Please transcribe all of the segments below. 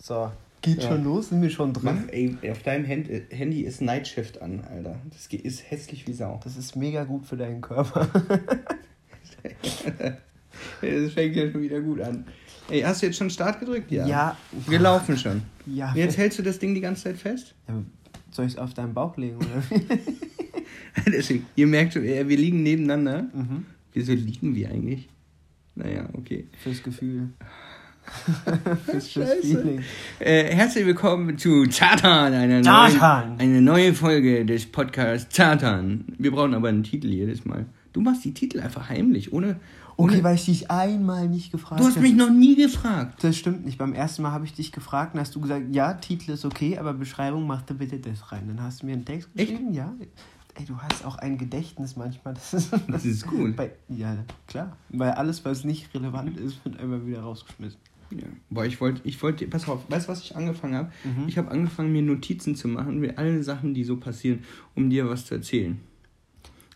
So, geht Ja. schon los? Sind wir schon drin? Mach, ey, auf deinem Hand, Handy ist Night Shift an, Alter. Das ist hässlich wie Sau. Das ist mega gut für deinen Körper. Das fängt ja schon wieder gut an. Ey, hast du jetzt schon Start gedrückt? Ja. Wir laufen schon. Ja. Und jetzt hältst du das Ding die ganze Zeit fest? Ja, Soll ich es auf deinen Bauch legen, oder? Deswegen, ihr merkt schon, äh, wir liegen nebeneinander. Mhm. Wieso liegen wir eigentlich? Naja, okay. Fürs Gefühl. Scheiße. Äh, herzlich willkommen zu Zatan, einer neuen, eine neue Folge des Podcasts Zatan. Wir brauchen aber einen Titel jedes Mal. Du machst die Titel einfach heimlich, ohne. ohne Okay, weil ich dich einmal nicht gefragt du hast habe. mich noch nie gefragt. Das stimmt nicht. Beim ersten Mal habe ich dich gefragt und hast du gesagt, ja, Titel ist okay, aber Beschreibung mach da bitte das rein. Dann hast du mir einen Text Echt? geschrieben, ja. Ey, du hast auch ein Gedächtnis manchmal. Das ist, Das ist cool. Bei, ja, klar. Weil alles, was nicht relevant ist, wird immer wieder rausgeschmissen. Ja. Boah, ich wollte, ich wollte, pass auf, weißt du, was ich angefangen habe? Mhm. Ich habe angefangen, mir Notizen zu machen mit allen Sachen, die so passieren, um dir was zu erzählen.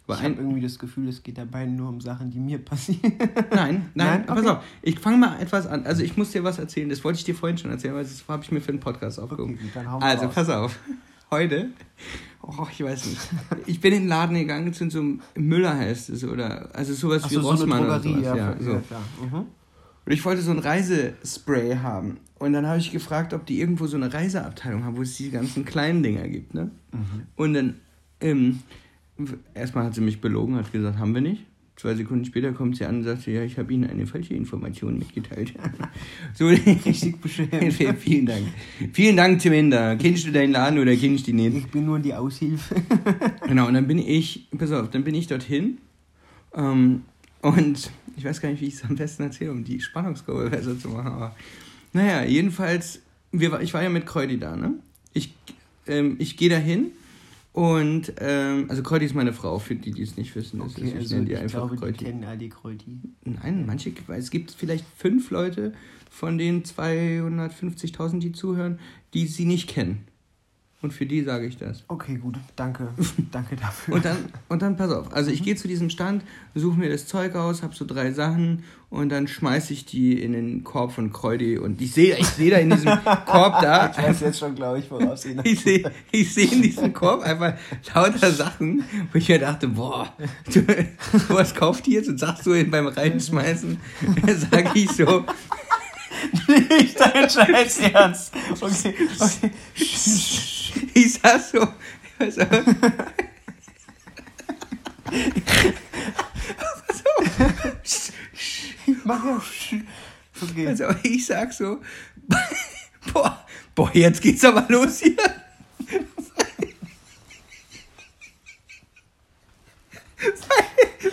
Weil ich habe irgendwie das Gefühl, es geht dabei nur um Sachen, die mir passieren. nein, nein, Nein? pass Okay. auf, ich fange mal etwas an. Also ich muss dir was erzählen, das wollte ich dir vorhin schon erzählen, weil das habe ich mir für einen Podcast aufgehoben. mal also raus. pass auf, heute, oh, ich weiß nicht, ich bin in den Laden gegangen zu so einem Müller heißt es, oder, also sowas Ach wie so, so eine Rossmann oder Drogerie, sowas. ja, Ja, so. ja, klar. Mhm. Und ich wollte so ein Reisespray haben. Und dann habe ich gefragt, ob die irgendwo so eine Reiseabteilung haben, wo es die ganzen kleinen Dinger gibt. Ne? Mhm. Und dann, ähm, erstmal hat sie mich belogen, hat gesagt, haben wir nicht. Zwei Sekunden später kommt sie an und sagt, ja, ich habe Ihnen eine falsche Information mitgeteilt. so, Richtig beschämt. Vielen Dank. Vielen Dank, Tim Ender. Kennst du deinen Laden oder kennst du ihn nicht? Ich bin nur die Aushilfe. Genau, und dann bin ich, pass auf, dann bin ich dorthin. Ähm, und ich weiß gar nicht, wie ich es am besten erzähle, um die Spannungskurve besser zu machen. Aber naja, jedenfalls, wir, ich war ja mit Kreudi da, ne? Ich, ähm, ich gehe da hin und, ähm, also Kreudi ist meine Frau, für die, die es nicht wissen. Das Okay, ist, ich also nenne die ich einfach glaube, die kennen all die Kräuti. Nein, manche, weil es gibt vielleicht fünf Leute von den 250.000, die zuhören, die sie nicht kennen. Und für die sage ich das. Okay, gut. Danke. Danke dafür. Und dann, und dann pass auf, also ich gehe zu diesem Stand, suche mir das Zeug aus, habe so drei Sachen und dann schmeiße ich die in den Korb von Kreudi und ich sehe ich seh da in diesem Korb da, ich weiß jetzt schon, glaube ich, woraus ihn ich sehe ich seh in diesem Korb einfach lauter Sachen, wo ich mir dachte, boah, du, was kauft ihr jetzt? Und sagst du beim Reinschmeißen, sage ich so, nicht dein Scheiß Ernst. Okay, okay. ich sag so, auf. Pass auf. Mach ja. Okay. Also ich sag so, boah, boah, jetzt geht's aber los hier. Weil,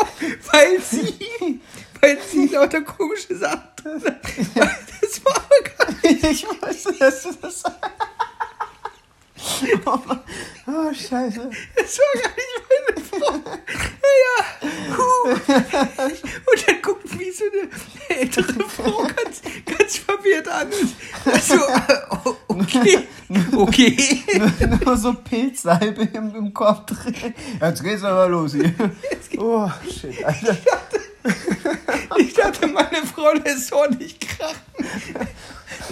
auf, weil sie, weil sie lauter komische Sachen drin hat. Das war aber gar nicht. Ich wusste, dass du das sagst. Oh, oh, scheiße. Das war gar nicht meine Frau. Ja, huh. Und dann guckt mich so eine ältere Frau ganz, ganz verwirrt an. Und so, oh, okay, okay. Nur, nur so Pilzsalbe im, im Korb drin. Jetzt geht's aber los hier. Oh, shit, Alter. Ich dachte, meine Frau lässt so nicht krachen.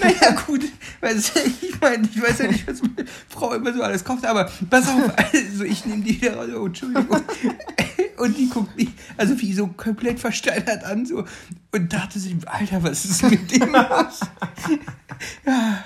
Naja, gut. Ich meine, ich weiß ja nicht, was meine Frau immer so alles kauft, aber pass auf, also ich nehme die wieder raus. Oh, Entschuldigung. Und die guckt mich, also wie so komplett versteinert an, so. Und dachte sich, Alter, was ist mit dem los? Ja.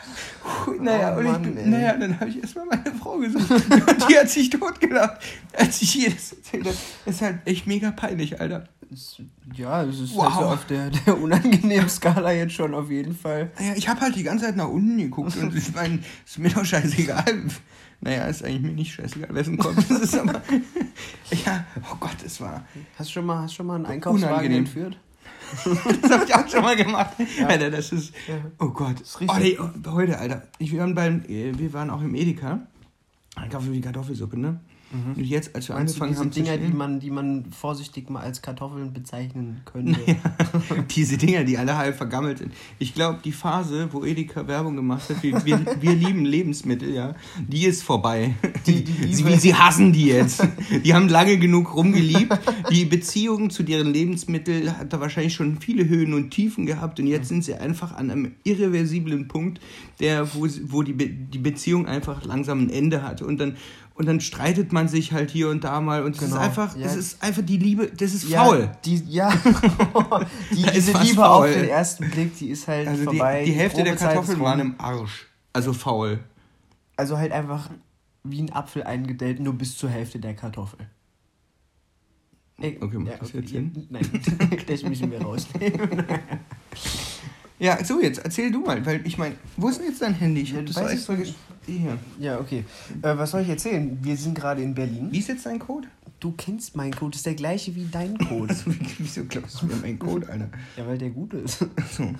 Naja, Oh und Mann, ich, ey. naja, dann habe ich erstmal meine Frau gesucht. Und die hat sich totgelacht, als ich ihr das erzählt habe. Das ist halt echt mega peinlich, Alter. Es- Ja, es ist Wow. also auf der, der unangenehmen Skala jetzt schon auf jeden Fall. Naja, ich habe halt die ganze Zeit nach unten geguckt und ich meine, ist mir doch scheißegal. Naja, ist eigentlich mir nicht scheißegal, wessen kommt. Das ist aber. Ja, oh Gott, es war. Hast du schon mal, hast schon mal einen Einkaufswagen Unangenehm. entführt? Das habe ich auch schon mal gemacht. Alter, das ist. Ja. Oh Gott. ist oh, richtig nee, oh, heute, Alter. Ich, wir, waren beim, äh, wir waren auch im Edeka. Einkaufen für die Kartoffelsuppe, ne? Und jetzt, als wir Meinst du angefangen diese haben Dinger, zu die chillen, man, die man vorsichtig mal als Kartoffeln bezeichnen könnte? diese Dinger, die alle halb vergammelt sind. Ich glaube, die Phase, wo Edeka Werbung gemacht hat, wir, wir, wir lieben Lebensmittel, ja, die ist vorbei. Die- die sie, sie hassen die jetzt. Die haben lange genug rumgeliebt. Die Beziehung zu deren Lebensmittel hat da wahrscheinlich schon viele Höhen und Tiefen gehabt und jetzt sind sie einfach an einem irreversiblen Punkt, der, wo, wo die, Be die Beziehung einfach langsam ein Ende hat. Und dann, und dann streitet man sich halt hier und da mal und es Genau, ist einfach, ja. das ist einfach die Liebe, das ist Ja, faul. Die, ja, die, Da ist diese Liebe faul. auf den ersten Blick, die ist halt Also die, vorbei. die Hälfte der Probezeit ist Kartoffeln waren im Arsch. Also faul. Also halt einfach wie ein Apfel eingedellt, nur bis zur Hälfte der Kartoffel. Ey, Okay, macht das jetzt Sinn? Nein, das müssen wir rausnehmen. Ja, so jetzt, erzähl du mal, weil ich meine, wo ist denn jetzt dein Handy? Ich Ja, hab das weiß ich Hier. Ja, okay. Äh, was soll ich erzählen? Wir sind gerade in Berlin. Wie ist jetzt dein Code? Du kennst meinen Code, ist der gleiche wie dein Code. Wieso glaubst du mir meinen Code, Alter? ja, weil der gut ist. So.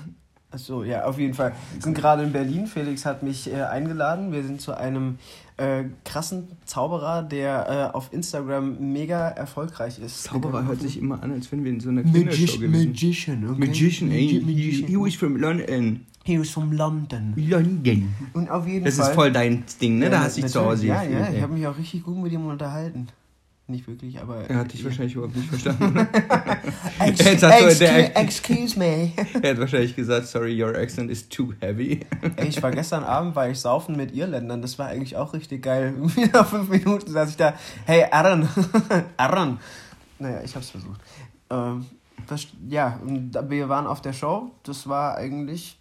Achso, ja, auf jeden Fall. Wir sind gerade in Berlin. Felix hat mich äh, eingeladen. Wir sind zu einem äh, krassen Zauberer, der äh, auf Instagram mega erfolgreich ist. Zauberer hört sich immer an, als wenn wir in so einer Kindershow Magician, gewesen Magician, okay? Magician, ey. Magi- He, he was from London. He was from London. London. Und auf jeden Das Fall. ist voll dein Ding, ne? Ja, da hast du dich zu. Hause Ja, gefühlt, ja, ich habe mich auch richtig gut mit ihm unterhalten. Nicht wirklich, aber. Er hat dich wahrscheinlich überhaupt nicht verstanden. Ex Er hat gesagt, so, excuse, der- excuse me. er hat wahrscheinlich gesagt, sorry, your accent is too heavy. Ey, ich war gestern Abend, war ich saufen mit Irländern. Das war eigentlich auch richtig geil. Wieder fünf Minuten saß ich da. Hey, Aaron. Aaron. Naja, ich hab's versucht. Ähm, das, ja, und wir waren auf der Show. Das war eigentlich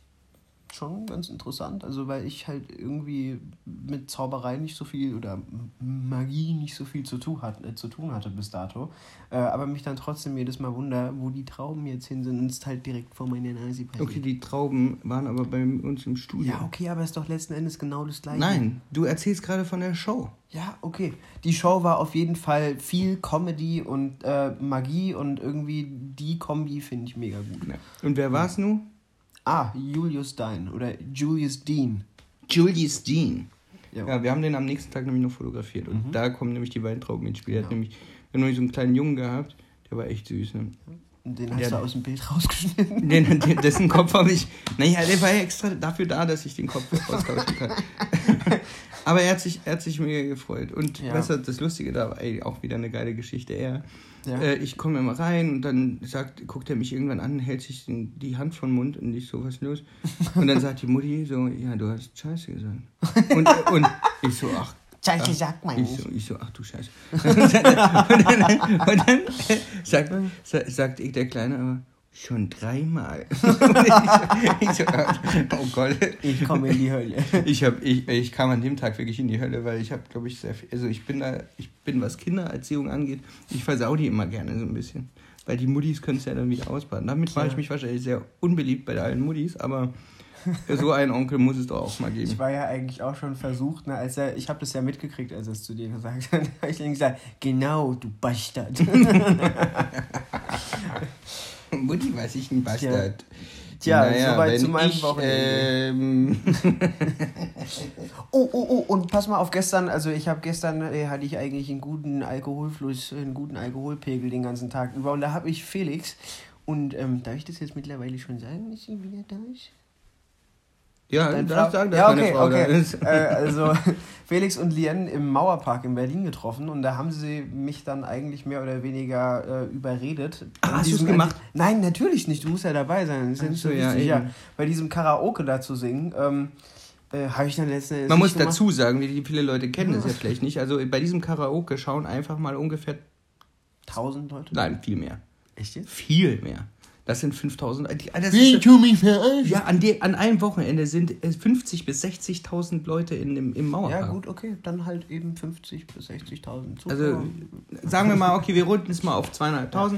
schon ganz interessant. Also, weil ich halt irgendwie mit Zauberei nicht so viel oder Magie nicht so viel zu tun, hat, äh, zu tun hatte bis dato. Äh, aber mich dann trotzdem jedes Mal wunder, wo die Trauben jetzt hin sind und es ist halt direkt vor meiner Nase passiert. Okay, die Trauben waren aber bei uns im Studio. Ja, okay, aber ist doch letzten Endes genau das gleiche. Nein, du erzählst gerade von der Show. Ja, okay. Die Show war auf jeden Fall viel Comedy und äh, Magie und irgendwie die Kombi finde ich mega gut. Ja. Und wer war's nun? Ah, Julius Dein oder Julius Dean. Julius Dean. Ja. Ja, wir haben den am nächsten Tag nämlich noch fotografiert. Und da kommen nämlich die Weintrauben ins Spiel. Er hat Ja. nämlich wir haben nämlich so einen kleinen Jungen gehabt, der war echt süß. Ne? Den hast Ja. du aus dem Bild rausgeschnitten. Den, den, dessen Kopf habe ich. Naja, der war ja extra dafür da, dass ich den Kopf austauschen kann. Aber er hat sich, er hat sich mega gefreut. Und Ja. weißt du, das Lustige da war ey, auch wieder eine geile Geschichte. Er, Ja. äh, ich komme immer rein und dann sagt, guckt er mich irgendwann an, hält sich die Hand vom Mund und ich so, was los? Und dann sagt die Mutti so, ja, du hast Scheiße gesagt. Und, und ich so, ach, Scheiße, Ach, sagt man ich nicht. so, ich so, ach du Scheiße. und dann, und dann sagt, sa- sagt ich der Kleine aber, schon dreimal. Ich, ich so, oh Gott. Ich komme in die Hölle. Ich, hab, ich, ich kam an dem Tag wirklich in die Hölle, weil ich habe, glaube ich, sehr viel, also ich bin da, ich bin, was Kindererziehung angeht, ich versau die immer gerne so ein bisschen. Weil die Muttis können es ja dann wieder ausbaden. Damit mache ich mich wahrscheinlich sehr unbeliebt bei allen Muttis, aber so einen Onkel muss es doch auch mal geben. Ich war ja eigentlich auch schon versucht, ne, als er, ich habe das ja mitgekriegt, als er es zu dir gesagt hat, habe ich ihm gesagt, genau, du Bastard. Mutti weiß ich ein Bastard. Tja, Naja, soweit zu meinem ich, Wochenende. Ähm, Oh, oh, oh, und pass mal auf gestern, also ich habe gestern, äh, hatte ich eigentlich einen guten Alkoholfluss, einen guten Alkoholpegel den ganzen Tag über und da habe ich Felix und ähm, darf ich das jetzt mittlerweile schon sagen, dass sie wieder da ist? Ja, Deine darf Frau- sagen, dass ja, meine okay, Frau da okay. ist. Äh, also Felix und Lien im Mauerpark in Berlin getroffen und da haben sie mich dann eigentlich mehr oder weniger äh, überredet. Ah, hast du's diesem- gemacht? Nein, natürlich nicht. Du musst ja dabei sein. Das ist ja nicht so, so ja, wichtig. Ja, bei diesem Karaoke da zu singen, ähm, äh, habe ich dann letzten Endes Man muss gemacht. dazu sagen, wie viele Leute kennen das ja vielleicht nicht. Also bei diesem Karaoke schauen einfach mal ungefähr, Tausend Leute? nein, viel mehr. Echt jetzt? Viel mehr. Das sind 5000. äh, die- Das Wie, ist, tu mich verarschen? ja, an, de, an einem Wochenende sind äh, 50.000 bis 60.000 Leute in, im, im Mauerpark. Ja, gut, okay. Dann halt eben 50 bis 60.000 Zuschauer. Also sagen wir mal, okay, wir runden es mal auf 200.000.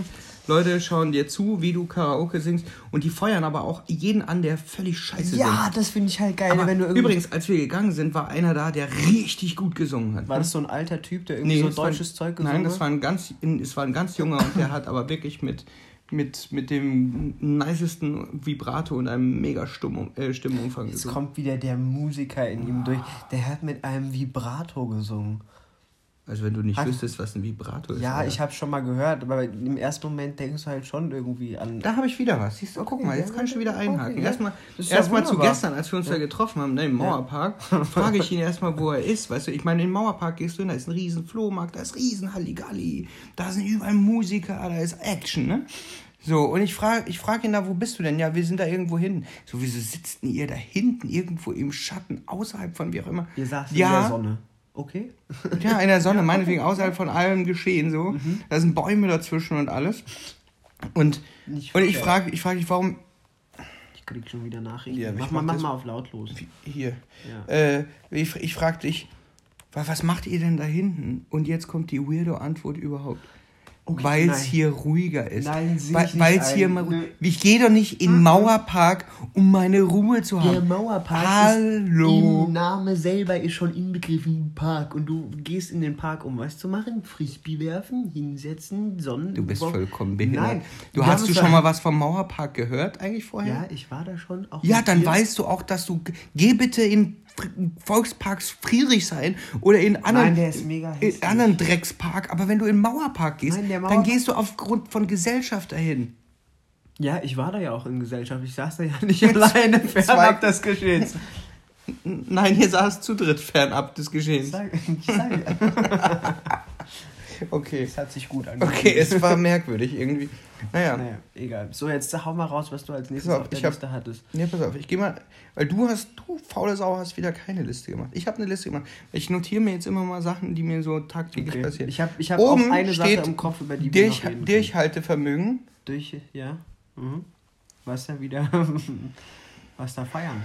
Leute schauen dir zu, wie du Karaoke singst und die feuern aber auch jeden an, der völlig scheiße ja, singt. das finde ich halt geil. Aber wenn du übrigens, als wir gegangen sind, war einer da, der richtig gut gesungen hat. War das so ein alter Typ, der irgendwie Nee, so deutsches Zeug gesungen Nein, das hat? war ein ganz, es war ein ganz junger und der hat aber wirklich mit, mit, mit dem nicesten Vibrato und einem mega Stumm, äh, Stimmenumfang Jetzt gesungen. kommt wieder der Musiker in ihm durch. Der hat mit einem Vibrato gesungen. Also wenn du nicht Hat- wüsstest, was ein Vibrato ist. Ja, Alter. ich habe schon mal gehört, aber im ersten Moment denkst du halt schon irgendwie an. Da habe ich wieder was. Siehst du, guck mal, jetzt kannst du wieder einhaken. Okay, ja. erstmal ja erstmal zu gestern, als wir uns da getroffen haben, ne, im Mauerpark, frage ich ihn erstmal, wo er ist. Weißt du, ich meine, im Mauerpark gehst du hin, da ist ein riesen Flohmarkt, da ist riesen Halligalli, da sind überall Musiker, da ist Action, ne? So, und ich frage ich frag ihn da, wo bist du denn? Ja, wir sind da irgendwo hin. So, wieso sitzt denn ihr da hinten irgendwo im Schatten, außerhalb von wie auch immer? Ihr saßt ja, in der Sonne. Okay. Ja, in der Sonne, meinetwegen außerhalb von allem Geschehen so. Mhm. Da sind Bäume dazwischen und alles. Und, Nicht und ich frage ich frag dich, warum. Ich krieg schon wieder Nachrichten. Ja, mach ich mal, mach mal auf lautlos. Hier. Ja. Äh, ich ich frage dich, wa- was macht ihr denn da hinten? Und jetzt kommt die weirdo Antwort überhaupt. Okay, Weil es hier ruhiger ist. Nein, Weil es hier mal. Nö. Ich gehe doch nicht in den Mauerpark, um meine Ruhe zu haben. Der Mauerpark Hallo. ist im Name selber ist schon inbegriffen Park und du gehst in den Park, um was zu machen? Frisbee werfen, hinsetzen, Sonnen. Du bist vollkommen behindert. Nein, Du hast du schon mal was vom Mauerpark gehört eigentlich vorher? Ja, ich war da schon. Auch Ja, dann dir. weißt du auch, dass du. Geh bitte in Volksparks Friedrichshain oder in anderen, Nein, in anderen Dreckspark. Aber wenn du in den Mauerpark gehst, Nein, der dann Mauerpark- gehst du aufgrund von Gesellschaft dahin. Ja, ich war da ja auch in Gesellschaft. Ich saß da ja nicht alleine fernab des Geschehens. Nein, ihr saß zu dritt fernab des Geschehens. Sag, sag, Okay. es hat sich gut angefühlt. Okay, es war merkwürdig irgendwie. Naja. Naja, egal. So, jetzt hau mal raus, was du als nächstes Pass auf, auf der ich hab- Liste hattest. Nee, pass auf, ich geh mal. Weil du hast, du faule Sau, hast wieder keine Liste gemacht. Ich habe eine Liste gemacht. Ich notiere mir jetzt immer mal Sachen, die mir so tagtäglich Okay. passieren. Ich habe ich hab auch Oben eine Sache steht im Kopf, über die wir Durch, noch reden. Durchhaltevermögen. Durch, ja. Mhm. Was da wieder, was da feiern.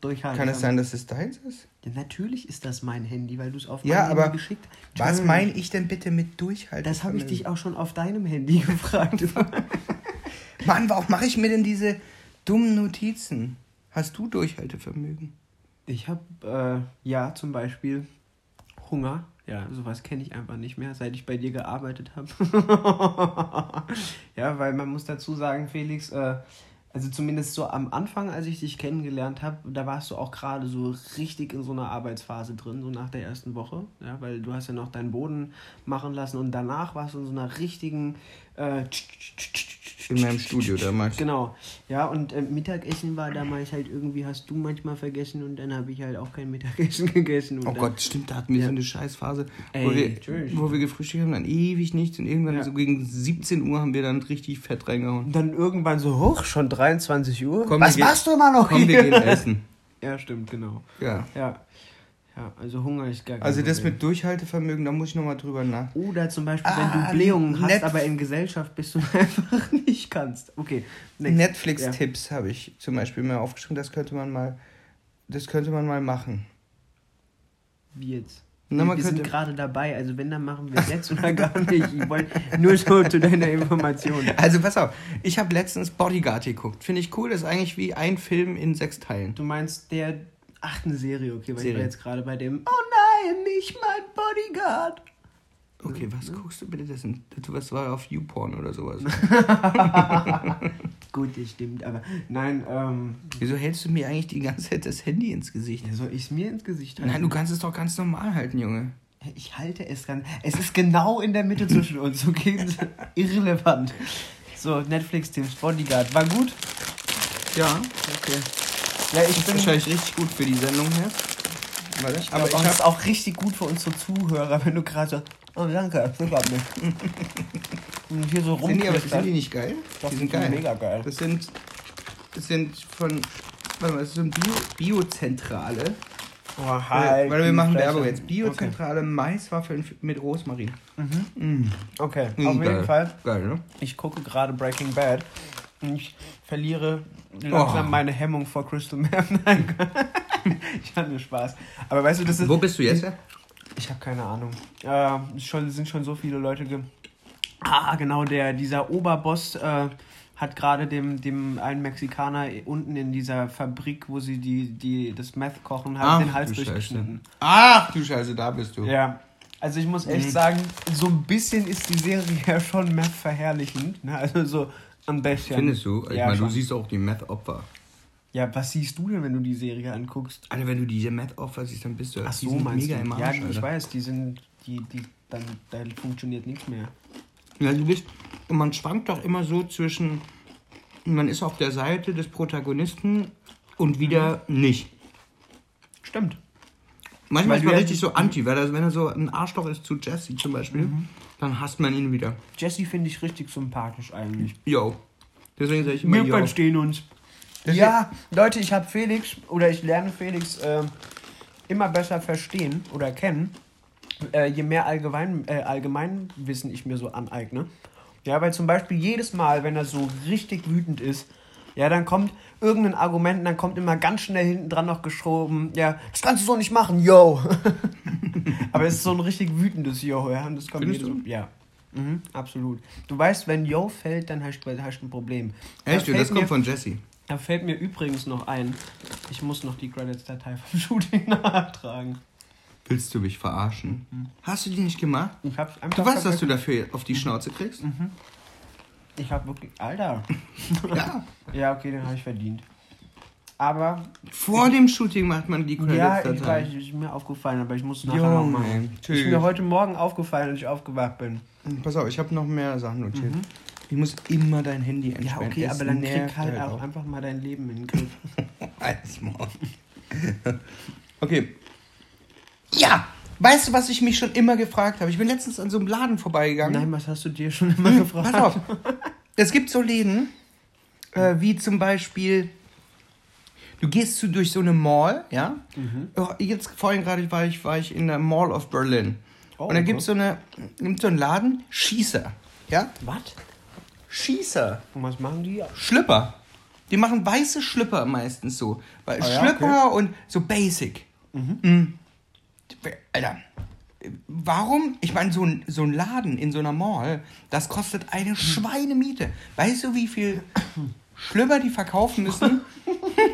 Durchhalten. Kann es sein, dass es deins ist? Ja, natürlich ist das mein Handy, weil du es auf Ja, mein aber Handy geschickt Was Natürlich. meine ich denn bitte mit Durchhaltevermögen? Das habe ich dich auch schon auf deinem Handy gefragt. Mann, warum mache ich mir denn diese dummen Notizen? Hast du Durchhaltevermögen? Ich habe, äh, ja, zum Beispiel Hunger. Ja, sowas kenne ich einfach nicht mehr, seit ich bei dir gearbeitet habe. ja, weil man muss dazu sagen, Felix, äh, also zumindest so am Anfang, als ich dich kennengelernt habe, da warst du auch gerade so richtig in so einer Arbeitsphase drin, so nach der ersten Woche. Ja, weil du hast ja noch deinen Boden machen lassen und danach warst du in so einer richtigen äh, In meinem Studio damals. Genau, ja, und äh, Mittagessen war damals halt irgendwie, hast du manchmal vergessen und dann habe ich halt auch kein Mittagessen gegessen. Und Oh dann, Gott, stimmt, da hatten wir Ja. so eine Scheißphase, Ey, wo, wir, wo wir gefrühstückt haben, dann ewig nichts und irgendwann Ja. so gegen 17 Uhr haben wir dann richtig fett reingehauen. Und dann irgendwann so, hoch, schon 23 Uhr? Komm, Was wir machst du immer noch Komm, wir hier? gehen essen. Ja, stimmt, genau. Ja. Ja, ja also Hunger ist gar kein Also das Problem. mit Durchhaltevermögen, da muss ich nochmal drüber nach. Oder zum Beispiel, wenn Ah, du Blähungen hast, aber in Gesellschaft bist und einfach nicht kannst. Okay. Netflix-Tipps habe ich zum Beispiel mal aufgeschrieben, das könnte man mal, das könnte man mal machen. Ja. Wie jetzt? Na, man wir sind gerade dabei, also wenn, dann machen wir es jetzt oder gar nicht. Ich wollte nur so zu deiner Information. Also pass auf, ich habe letztens Bodyguard geguckt. Finde ich cool, das ist eigentlich wie ein Film in sechs Teilen. Du meinst der Ach, eine Serie, okay, weil ich Serie. war jetzt gerade bei dem Oh nein, nicht mein Bodyguard. Okay, was guckst du bitte? Das, sind, das war auf YouPorn oder sowas. Gut, das stimmt, aber nein, ähm, Wieso hältst du mir eigentlich die ganze Zeit das Handy ins Gesicht? ja, soll ich es mir ins Gesicht halten? Nein, du kannst es doch ganz normal halten, Junge. Ich halte es ganz. Es ist genau in der Mitte zwischen uns, okay? Irrelevant. So, Netflix-Tipps, Bodyguard. War gut? Ja, Okay. Ja, ich bin. wahrscheinlich richtig gut für die Sendung hier. Warte, aber ich aber hab, ist auch richtig gut für unsere Zuhörer, wenn du gerade so. Oh, danke, das mich. Und hier so sind, die, aber, sind die nicht geil? Doch, die sind sind geil. mega geil. Das sind, das sind von, warte mal, das ist so ein Bio, Biozentrale. Oh, Warte, wir machen. Werbung jetzt. Biozentrale Maiswaffeln mit Rosmarin. Okay, Mhm, auf jeden geil. Fall. Geil, ne? Ich gucke gerade Breaking Bad. Ich verliere langsam Oh. meine Hemmung vor Crystal Meth. Nein, ich hatte nur Spaß. Aber weißt du, das ist. Wo bist du jetzt? Ich habe keine Ahnung. Äh, es schon, sind schon so viele Leute ge. Ah, genau, der, dieser Oberboss äh, hat gerade dem, dem einen Mexikaner unten in dieser Fabrik, wo sie die, die, das Meth kochen, hat den Hals du durchgeschnitten. Scheiße. Ach du Scheiße, da bist du. Ja. Also ich muss echt sagen, so ein bisschen ist die Serie ja schon Meth verherrlichend. Ne? Also so ein bisschen. Findest du? Ich Ja, meine, du siehst auch die Meth-Opfer. Ja, was siehst du denn, wenn du die Serie anguckst? Alter, wenn du diese Matt Offer siehst, dann bist du Ach so, meinst mega du? im Arsch, ja, ich Alter. weiß, die sind, die, die, dann, da funktioniert nichts mehr. Ja, du bist, und man schwankt doch immer so zwischen, man ist auf der Seite des Protagonisten und wieder nicht. Stimmt. Manchmal Weil ist man richtig so anti, weil er, wenn er so ein Arschloch ist zu Jesse zum Beispiel, dann hasst man ihn wieder. Jesse finde ich richtig sympathisch eigentlich. Yo. Deswegen sage ich immer Wir yo. verstehen uns. Ja, Leute, ich habe Felix oder ich lerne Felix ähm, immer besser verstehen oder kennen, äh, je mehr Allgemein, äh, Allgemeinwissen ich mir so aneigne. Ja, weil zum Beispiel jedes Mal, wenn er so richtig wütend ist, ja, dann kommt irgendein Argument und dann kommt immer ganz schnell hinten dran noch geschoben, ja, das kannst du so nicht machen, yo. Aber es ist so ein richtig wütendes Yo, ja, und das kommt Findest? Mal. Ja. Mhm, absolut. Du weißt, wenn Yo fällt, dann hast du ein Problem. Da Echt? fällt Das mir- kommt von Jesse. da fällt mir übrigens noch ein, ich muss noch die Credits-Datei vom Shooting nachtragen. Willst du mich verarschen? Hast du die nicht gemacht? Ich hab's einfach Du weißt, dass du dafür auf die Schnauze kriegst? Ich hab wirklich. Alter. Ja. Ja, okay, den habe ich verdient. Aber. Vor dem Shooting macht man die Ja, ich weiß, ist mir aufgefallen, aber ich muss nachher noch Junge, machen. Ist tschüss. mir heute Morgen aufgefallen, als ich aufgewacht bin. Pass auf, ich habe noch mehr Sachen notiert. Ich muss immer dein Handy Ja, entsperren. okay, Es aber dann krieg halt halt auch einfach mal dein Leben in den Griff. Als Maul. okay. Ja, weißt du, was ich mich schon immer gefragt habe? Ich bin letztens an so einem Laden vorbeigegangen. Nein, was hast du dir schon immer gefragt? Pass auf. Es gibt so Läden, äh, wie zum Beispiel, du gehst zu, durch so eine Mall, ja? Oh, Jetzt vorhin gerade war ich, war ich in der Mall of Berlin. Oh, Und da okay. gibt es so, eine- gibt's so einen Laden, Schießer. Ja? Was? Schießer. Und was machen die? Schlüpper. Die machen weiße Schlüpper meistens so. Weil Ah ja, Schlüpper und so basic. Mhm. Alter. Warum? Ich meine, so ein, so ein Laden in so einer Mall, das kostet eine Schweinemiete. Weißt du, wie viel Schlüpper die verkaufen müssen,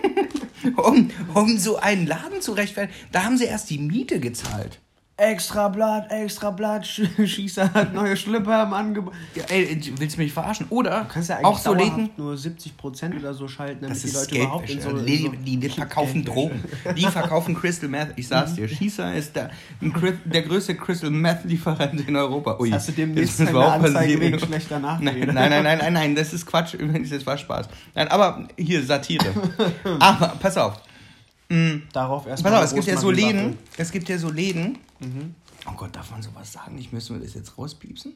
um, um so einen Laden zu rechtfertigen? Da haben sie erst die Miete gezahlt. Extra Blatt, extra Blatt, Sch- Schießer hat neue Schlipper im Angebot. Ja, ey, willst du mich verarschen? Oder Du kannst ja eigentlich auch so Läden. nur 70% oder so schalten, damit Das die ist Leute überhaupt in so... die, so die, die verkaufen. Drogen. Die verkaufen Crystal Meth. Ich sag's dir. Schießer ist der, der größte Crystal Meth Lieferant in Europa. Ui, Hast du demnächst eine Anzeige wegen schlechter Nein, Nachrede? nein, nein, nein, nein, nein, das ist Quatsch. Übrigens, das war Spaß. Nein, aber hier, Satire. aber, pass auf. Darauf erstmal Pass auf, es gibt ja so. Läden. Es gibt ja so Läden. Mhm. Oh Gott, darf man sowas sagen? Ich müssen wir das jetzt rauspiepsen?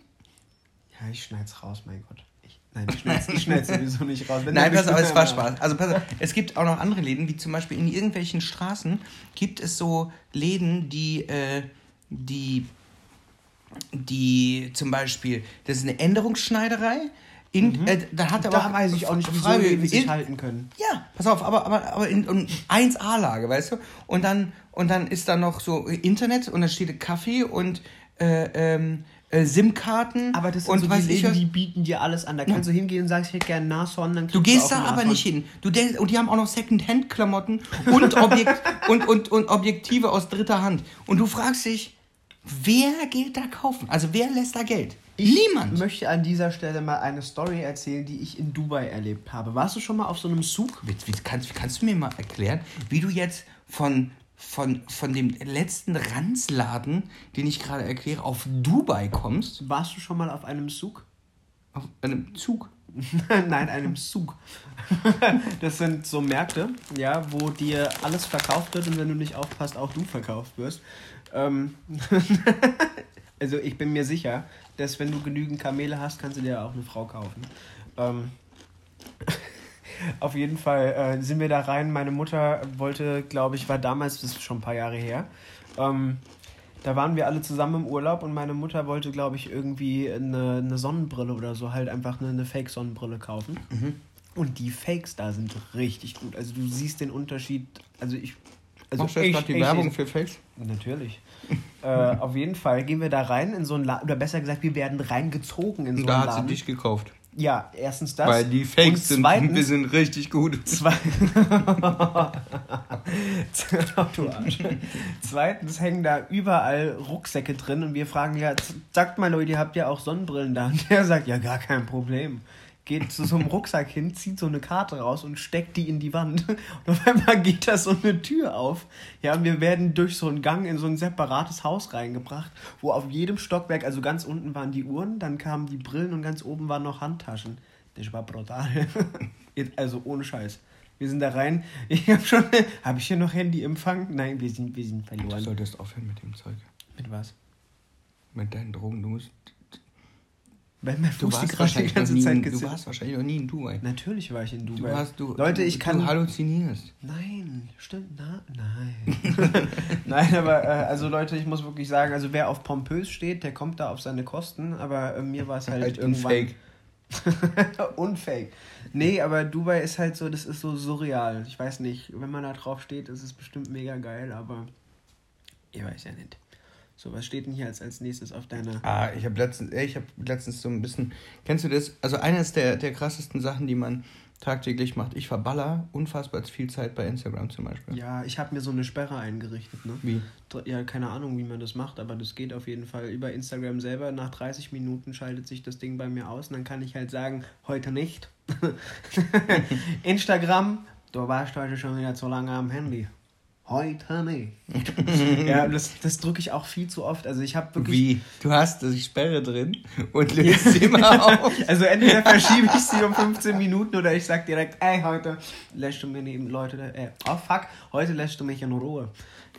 Ja, ich schneid's raus, mein Gott. Ich, nein, ich schneid's, ich schneid's sowieso nicht raus. Wenn Nein, pass auf, es war Spaß. Also pass auf, es gibt auch noch andere Läden, wie zum Beispiel in irgendwelchen Straßen gibt es so Läden, die, äh, die, die zum Beispiel, das ist eine Änderungsschneiderei. In, äh, da hat er Mhm. Da aber weiß ich auch nicht, wieso Frage- Läden sich in- halten können. Ja, pass auf, aber, aber, aber in, in 1A-Lage, weißt du? Und dann, und dann ist da noch so Internet und da steht Kaffee und äh, ähm, äh, SIM-Karten. Aber das sind und so die Läden, die bieten dir alles an. Da kannst du hingehen und sagst, ich hätte gerne Nashorn. Dann Du gehst auch da aber nicht hin. Du denkst, und die haben auch noch Second-Hand-Klamotten und, Objekt, und, und, und Objektive aus dritter Hand. Und du fragst dich, wer geht da kaufen? Also wer lässt da Geld? Niemand. Ich möchte an dieser Stelle mal eine Story erzählen, die ich in Dubai erlebt habe. Warst du schon mal auf so einem Zug? Wie, wie, kannst, kannst du mir mal erklären, wie du jetzt von, von, von dem letzten Ranzladen, den ich gerade erkläre, auf Dubai kommst? Warst du schon mal auf einem Zug? Auf einem Zug? Nein, einem Zug. Das sind so Märkte, ja, wo dir alles verkauft wird und wenn du nicht aufpasst, auch du verkauft wirst. Ähm, also ich bin mir sicher, dass wenn du genügend Kamele hast, kannst du dir auch eine Frau kaufen. Ähm, auf jeden Fall äh, sind wir da rein. Meine Mutter wollte, glaube ich, war damals, das ist schon ein paar Jahre her, ähm, da waren wir alle zusammen im Urlaub und meine Mutter wollte, glaube ich, irgendwie eine, eine Sonnenbrille oder so, halt einfach eine, eine Fake-Sonnenbrille kaufen. Und die Fakes da sind richtig gut. Also du siehst den Unterschied. Also ich. Also Machst du jetzt gerade die Werbung für Fakes? Natürlich. äh, auf jeden Fall gehen wir da rein in so einen Laden, oder besser gesagt, wir werden reingezogen in so einen da hat sie Laden. dich gekauft. Ja, erstens das. Weil die Fakes sind, zweitens, wir sind richtig gut. Zwei. Zweitens hängen da überall Rucksäcke drin und wir fragen ja, sagt mal Leute, ihr habt ja auch Sonnenbrillen da. Und der sagt, ja, gar kein Problem. Geht zu so einem Rucksack hin, zieht so eine Karte raus und steckt die in die Wand. Und auf einmal geht da so eine Tür auf. Ja, und wir werden durch so einen Gang in so ein separates Haus reingebracht, wo auf jedem Stockwerk, also ganz unten waren die Uhren, dann kamen die Brillen und ganz oben waren noch Handtaschen. Das war brutal. Also ohne Scheiß. Wir sind da rein. Ich habe schon. Habe ich hier noch Handyempfang? Nein, wir sind, wir sind Du verloren. solltest aufhören mit dem Zeug. Mit was? Mit deinen Drogen. Du musst. Weil mein Du Fuß die warst, gerade die wahrscheinlich noch ganze nie, Zeit in- du warst wahrscheinlich noch nie in Dubai. Natürlich war ich in Du Dubai. hast, du, Leute, du, ich kann. Du halluzinierst. Nein, stimmt, na, nein. nein, aber äh, also Leute, ich muss wirklich sagen, also wer auf pompös steht, der kommt da auf seine Kosten, aber äh, mir war es halt, Halt irgendwann fake. Unfake. Nee, aber Dubai ist halt so, das ist so surreal. Ich weiß nicht, wenn man da drauf steht, ist es bestimmt mega geil, aber ich weiß ja nicht. So, was steht denn hier als, als nächstes auf deiner. Ah, ich habe letztens, ich habe letztens so ein bisschen. Kennst du das? Also eines der, der krassesten Sachen, die man tagtäglich macht. Ich verballer unfassbar viel Zeit bei Instagram zum Beispiel. Ja, ich habe mir so eine Sperre eingerichtet, ne? Wie? Ja, keine Ahnung, wie man das macht, aber das geht auf jeden Fall über Instagram selber. Nach 30 Minuten schaltet sich das Ding bei mir aus und dann kann ich halt sagen, heute nicht. Instagram, du warst heute schon wieder zu lange am Handy. Heute nicht. ja, das, das drücke ich auch viel zu oft. Also ich habe wirklich. Wie? Du hast die Sperre drin und löst sie immer auf. Also entweder verschiebe ich sie um 15 Minuten oder ich sag direkt, ey, heute lässt du mir neben Leute, äh, oh fuck, heute lässt du mich in Ruhe.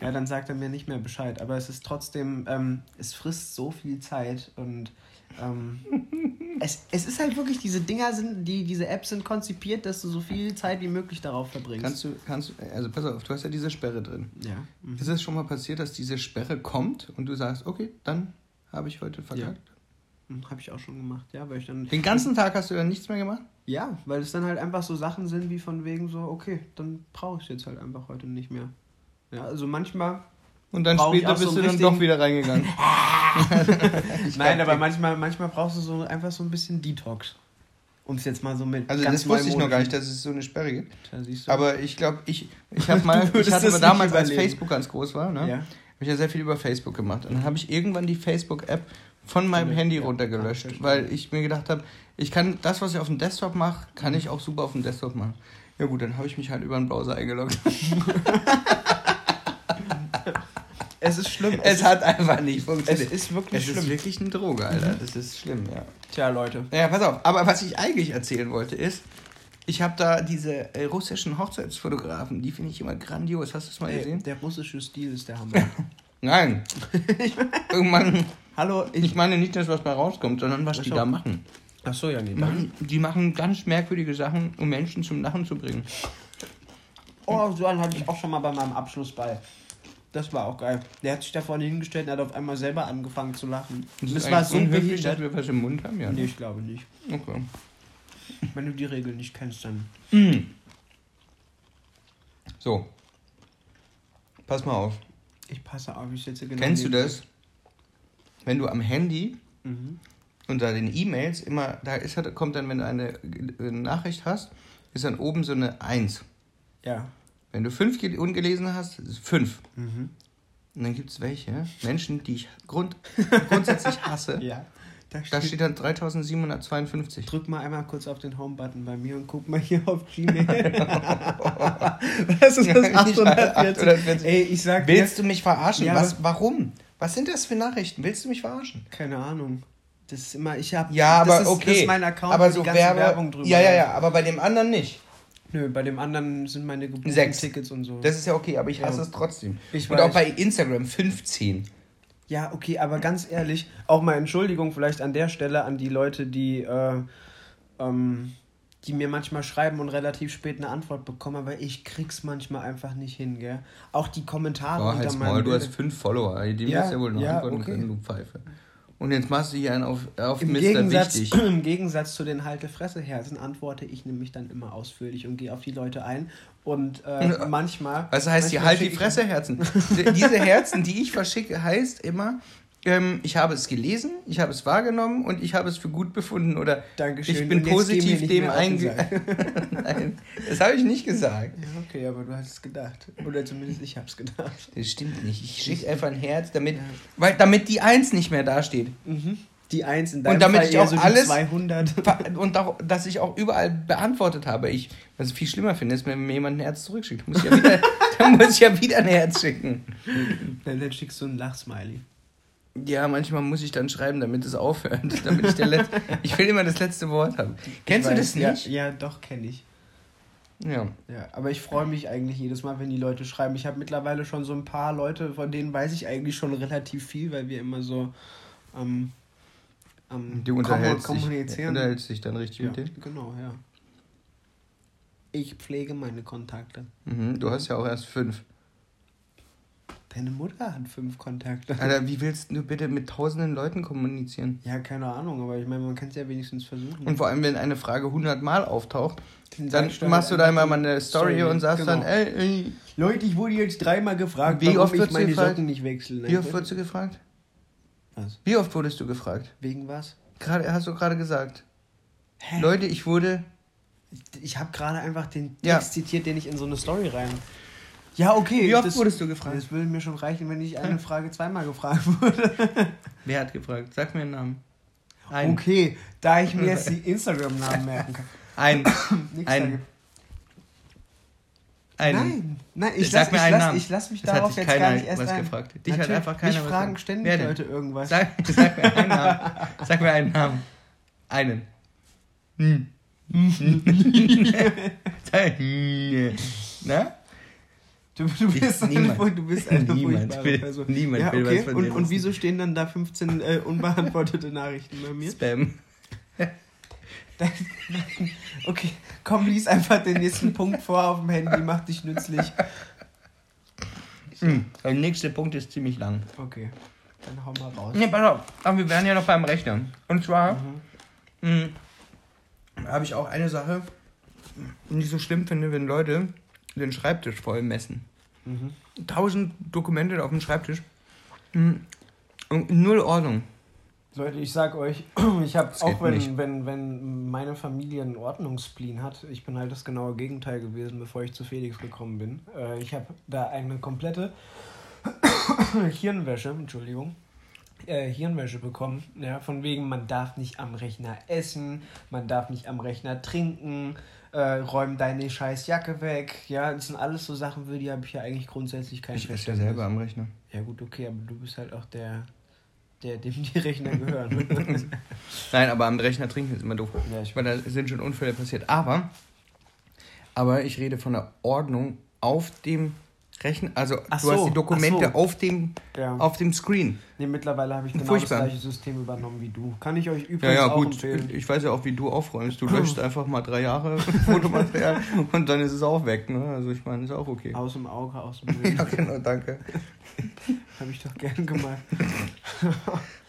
Ja, dann sagt er mir nicht mehr Bescheid. Aber es ist trotzdem, ähm, es frisst so viel Zeit und ähm, es, es ist halt wirklich, diese Dinger sind, die, diese Apps sind konzipiert, dass du so viel Zeit wie möglich darauf verbringst. Kannst du, kannst also pass auf, du hast ja diese Sperre drin. ja. Mhm. Ist es schon mal passiert, dass diese Sperre kommt und du sagst, okay, dann habe ich heute verkackt? Habe ich auch schon gemacht, ja, weil ich dann. Den ganzen Tag hast du dann nichts mehr gemacht? Ja, weil es dann halt einfach so Sachen sind wie von wegen so, okay, dann brauche ich jetzt halt einfach heute nicht mehr. Ja, also manchmal. Und dann Brauch später auch so bist du dann doch wieder reingegangen. Nein, aber manchmal, manchmal brauchst du so einfach so ein bisschen Detox. Um es jetzt mal so mit. Also ganz das wusste ich noch gar nicht, dass es so eine Sperre gibt. Aber ich glaube, ich, ich habe mal, ich hatte damals, als. Facebook ganz groß war, ne? ja. habe ich ja sehr viel über Facebook gemacht. Und dann habe ich irgendwann die Facebook-App von meinem Ja, Handy ja. runtergelöscht, verstehe. weil ich mir gedacht habe, ich kann das, was ich auf dem Desktop mache, kann ich auch super auf dem Desktop machen. Ja gut, dann habe ich mich halt über den Browser eingeloggt. Es ist schlimm. Es hat einfach nicht es funktioniert. ist wirklich Es ist schlimm. wirklich eine Droge, Alter. Das ist schlimm, ja. Tja, Leute. Naja, pass auf. Aber was ich eigentlich erzählen wollte ist, ich habe da diese äh, russischen Hochzeitsfotografen, die finde ich immer grandios. Hast du es mal Ey, gesehen? der russische Stil ist der Hammer. Nein. Irgendwann, Hallo, ich meine nicht das, was da rauskommt, sondern was Ach die da machen. Ach so, ja, nee. Die machen. Die machen ganz merkwürdige Sachen, um Menschen zum Lachen zu bringen. Oh, so einen hatte ich auch schon mal bei meinem Abschlussball. Das war auch geil. Der hat sich da vorne hingestellt und hat auf einmal selber angefangen zu lachen. Das, Das ist war so unhöflich, dass wir was im Mund haben, ja. Nee, ne? ich glaube nicht. Okay. Wenn du die Regeln nicht kennst, dann. Mm. So. Pass mal auf. Ich passe auf, ich sitze genau. Kennst du das? Wenn du am Handy. Mhm. unter den E-Mails immer, da ist, kommt dann, wenn du eine Nachricht hast, ist dann oben so eine 1. Ja. Wenn du 5 gel- ungelesen hast, 5. Mhm. Und dann gibt es welche, Menschen, die ich grund grundsätzlich hasse. Ja. Da steht, Da steht dann 3752. Drück mal einmal kurz auf den Home-Button bei mir und guck mal hier auf Gmail. Was ist das? Nicht 840. 840. Ey, ich sag Willst du mich verarschen? Ja, Was, warum? Was sind das für Nachrichten? Willst du mich verarschen? keine Ahnung. Das ist immer, ich hab. Ja, aber ist, okay. Das ist mein Account, aber so Werbe Werbung drüber Ja, ja, ja, aber bei dem anderen nicht. Nö, bei dem anderen sind meine gebuchten Sechs. Tickets und so. Das ist ja okay, aber ich hasse Ja. es trotzdem. Ich Und weiß. auch bei Instagram 15. Ja, okay, aber ganz ehrlich, auch mal Entschuldigung vielleicht an der Stelle an die Leute, die, äh, ähm, die mir manchmal schreiben und relativ spät eine Antwort bekommen, aber ich krieg's manchmal einfach nicht hin, gell? Auch die Kommentare Oh, unter meinem Maul, du hast fünf Follower. Dem Ja, du ja wohl noch ja, antworten okay. können, du Pfeife. Und jetzt machst du hier einen auf, auf Im Mr. Gegensatz, Wichtig. Im Gegensatz zu den Halte-Fresse-Herzen antworte ich nämlich dann immer ausführlich und gehe auf die Leute ein. Und äh, manchmal. Was heißt hier? manchmal Halt die schicke ich- Fresse, Herzen. D- Diese Herzen, die ich verschicke, heißt immer, ähm, ich habe es gelesen, ich habe es wahrgenommen und ich habe es für gut befunden oder Dankeschön. ich bin positiv dem mehr auf den einge... Nein, das habe ich nicht gesagt. Ja, okay, aber du hast es gedacht. Oder zumindest ich hab's gedacht. Das stimmt nicht. Ich schicke einfach ein Herz, damit, weil, damit die Eins nicht mehr dasteht. Mhm. die 1 in deinem Und damit Fall ich auch so die alles 200. und auch, dass ich auch überall beantwortet habe. Ich, was ich viel schlimmer finde, ist, wenn mir jemand ein Herz zurückschickt. Muss ich ja wieder, dann muss ich ja wieder ein Herz schicken. Dann, dann schickst du ein Lachsmiley. Ja, manchmal muss ich dann schreiben, damit es aufhört. Damit ich, der Letz ich will immer das letzte Wort haben. Kennst Ich du weiß, das nicht? Ja, ja doch, kenne ich. Ja. Ja, aber ich freue mich eigentlich jedes Mal, wenn die Leute schreiben. Ich habe mittlerweile schon so ein paar Leute, von denen weiß ich eigentlich schon relativ viel, weil wir immer so ähm, ähm, Du unterhältst, dich, kommunizieren. unterhältst dich dann richtig ja, mit denen. genau, ja. Ich pflege meine Kontakte. Mhm, du hast ja auch erst fünf. Deine Mutter hat fünf Kontakte. Alter, wie willst du bitte mit tausenden Leuten kommunizieren? Ja, keine Ahnung, aber ich meine, man kann es ja wenigstens versuchen. Und vor allem, wenn eine Frage 100 Mal auftaucht, Dann dann machst du halt da immer mal eine Story Story, und sagst genau. dann, ey, ey, Leute, ich wurde jetzt dreimal gefragt, Wie warum oft ich meine gefragt? Socken nicht wechseln. wie oft wurdest du gefragt? Was? Wie oft wurdest du gefragt? Wegen was? Gerade, hast du gerade gesagt. Hä? Leute, ich wurde. Ich habe gerade einfach den Text Ja. zitiert, den ich in so eine Story rein. Ja, okay. Wie oft das, wurdest du gefragt? Das würde mir schon reichen, wenn ich eine Frage zweimal gefragt wurde. Wer hat gefragt? Sag mir einen Namen. Ein. Okay, da ich mir jetzt die Instagram-Namen merken kann. Ein. Nix Ein. dagegen. ein Nein, nein, ich Sag lass, lass, lass mich Es hat darauf jetzt keiner gar nicht erst was ein. gefragt. Dich hat Natürlich, einfach keiner mich was fragen gefragt. ständig Wer? Leute irgendwas. Sag, sag mir einen Namen. Sag mir einen Namen. Einen. Hm. Hm. Na? Du, du, bist eine, niemand. du bist eine Niemand furchtbare will- Person. niemand ja, will okay. was von und, dir und wieso stehen dann da 15 äh, unbeantwortete Nachrichten bei mir? Spam. Okay, komm, lies einfach den nächsten Punkt vor auf dem Handy, mach dich nützlich. Hm. Der nächste Punkt ist ziemlich lang. Okay, dann hau mal raus. Ne, pass auf. Aber wir wären ja noch beim Rechner. Und zwar hm, habe ich auch eine Sache, die ich so schlimm finde, wenn Leute den Schreibtisch voll messen. Mhm. Tausend Dokumente auf dem Schreibtisch. Hm. Und null Ordnung. Leute, ich sag euch, ich habe auch wenn, nicht. wenn, wenn meine Familie einen Ordnungsspleen hat, ich bin halt das genaue Gegenteil gewesen, bevor ich zu Felix gekommen bin. Äh, ich habe da eine komplette Hirnwäsche, Entschuldigung, äh, Hirnwäsche bekommen. Ja, von wegen, man darf nicht am Rechner essen, man darf nicht am Rechner trinken, äh, räum deine scheiß Jacke weg. Ja, das sind alles so Sachen, für die habe ich ja eigentlich grundsätzlich kein Ich esse ja selber am Rechner. Ja gut, okay, aber du bist halt auch der, der dem die Rechner gehören. Nein, aber am Rechner trinken ist immer doof. Ja, ich Weil da sind schon Unfälle passiert. Aber, aber ich rede von der Ordnung auf dem Rechner. Also Ach du hast so, die Dokumente so. auf, dem, ja. auf dem Screen. Nee, mittlerweile habe ich genau Furchtbar. das gleiche System übernommen wie du. Kann ich euch Ja, übrigens ja, auch gut. empfehlen. Ich weiß ja auch, wie du aufräumst. Du löscht einfach mal drei Jahre Fotomaterial und dann ist es auch weg. Ne? Also ich meine, ist auch okay. Aus dem Auge, aus dem Bild. Ja, genau, danke. habe ich doch gern gemacht.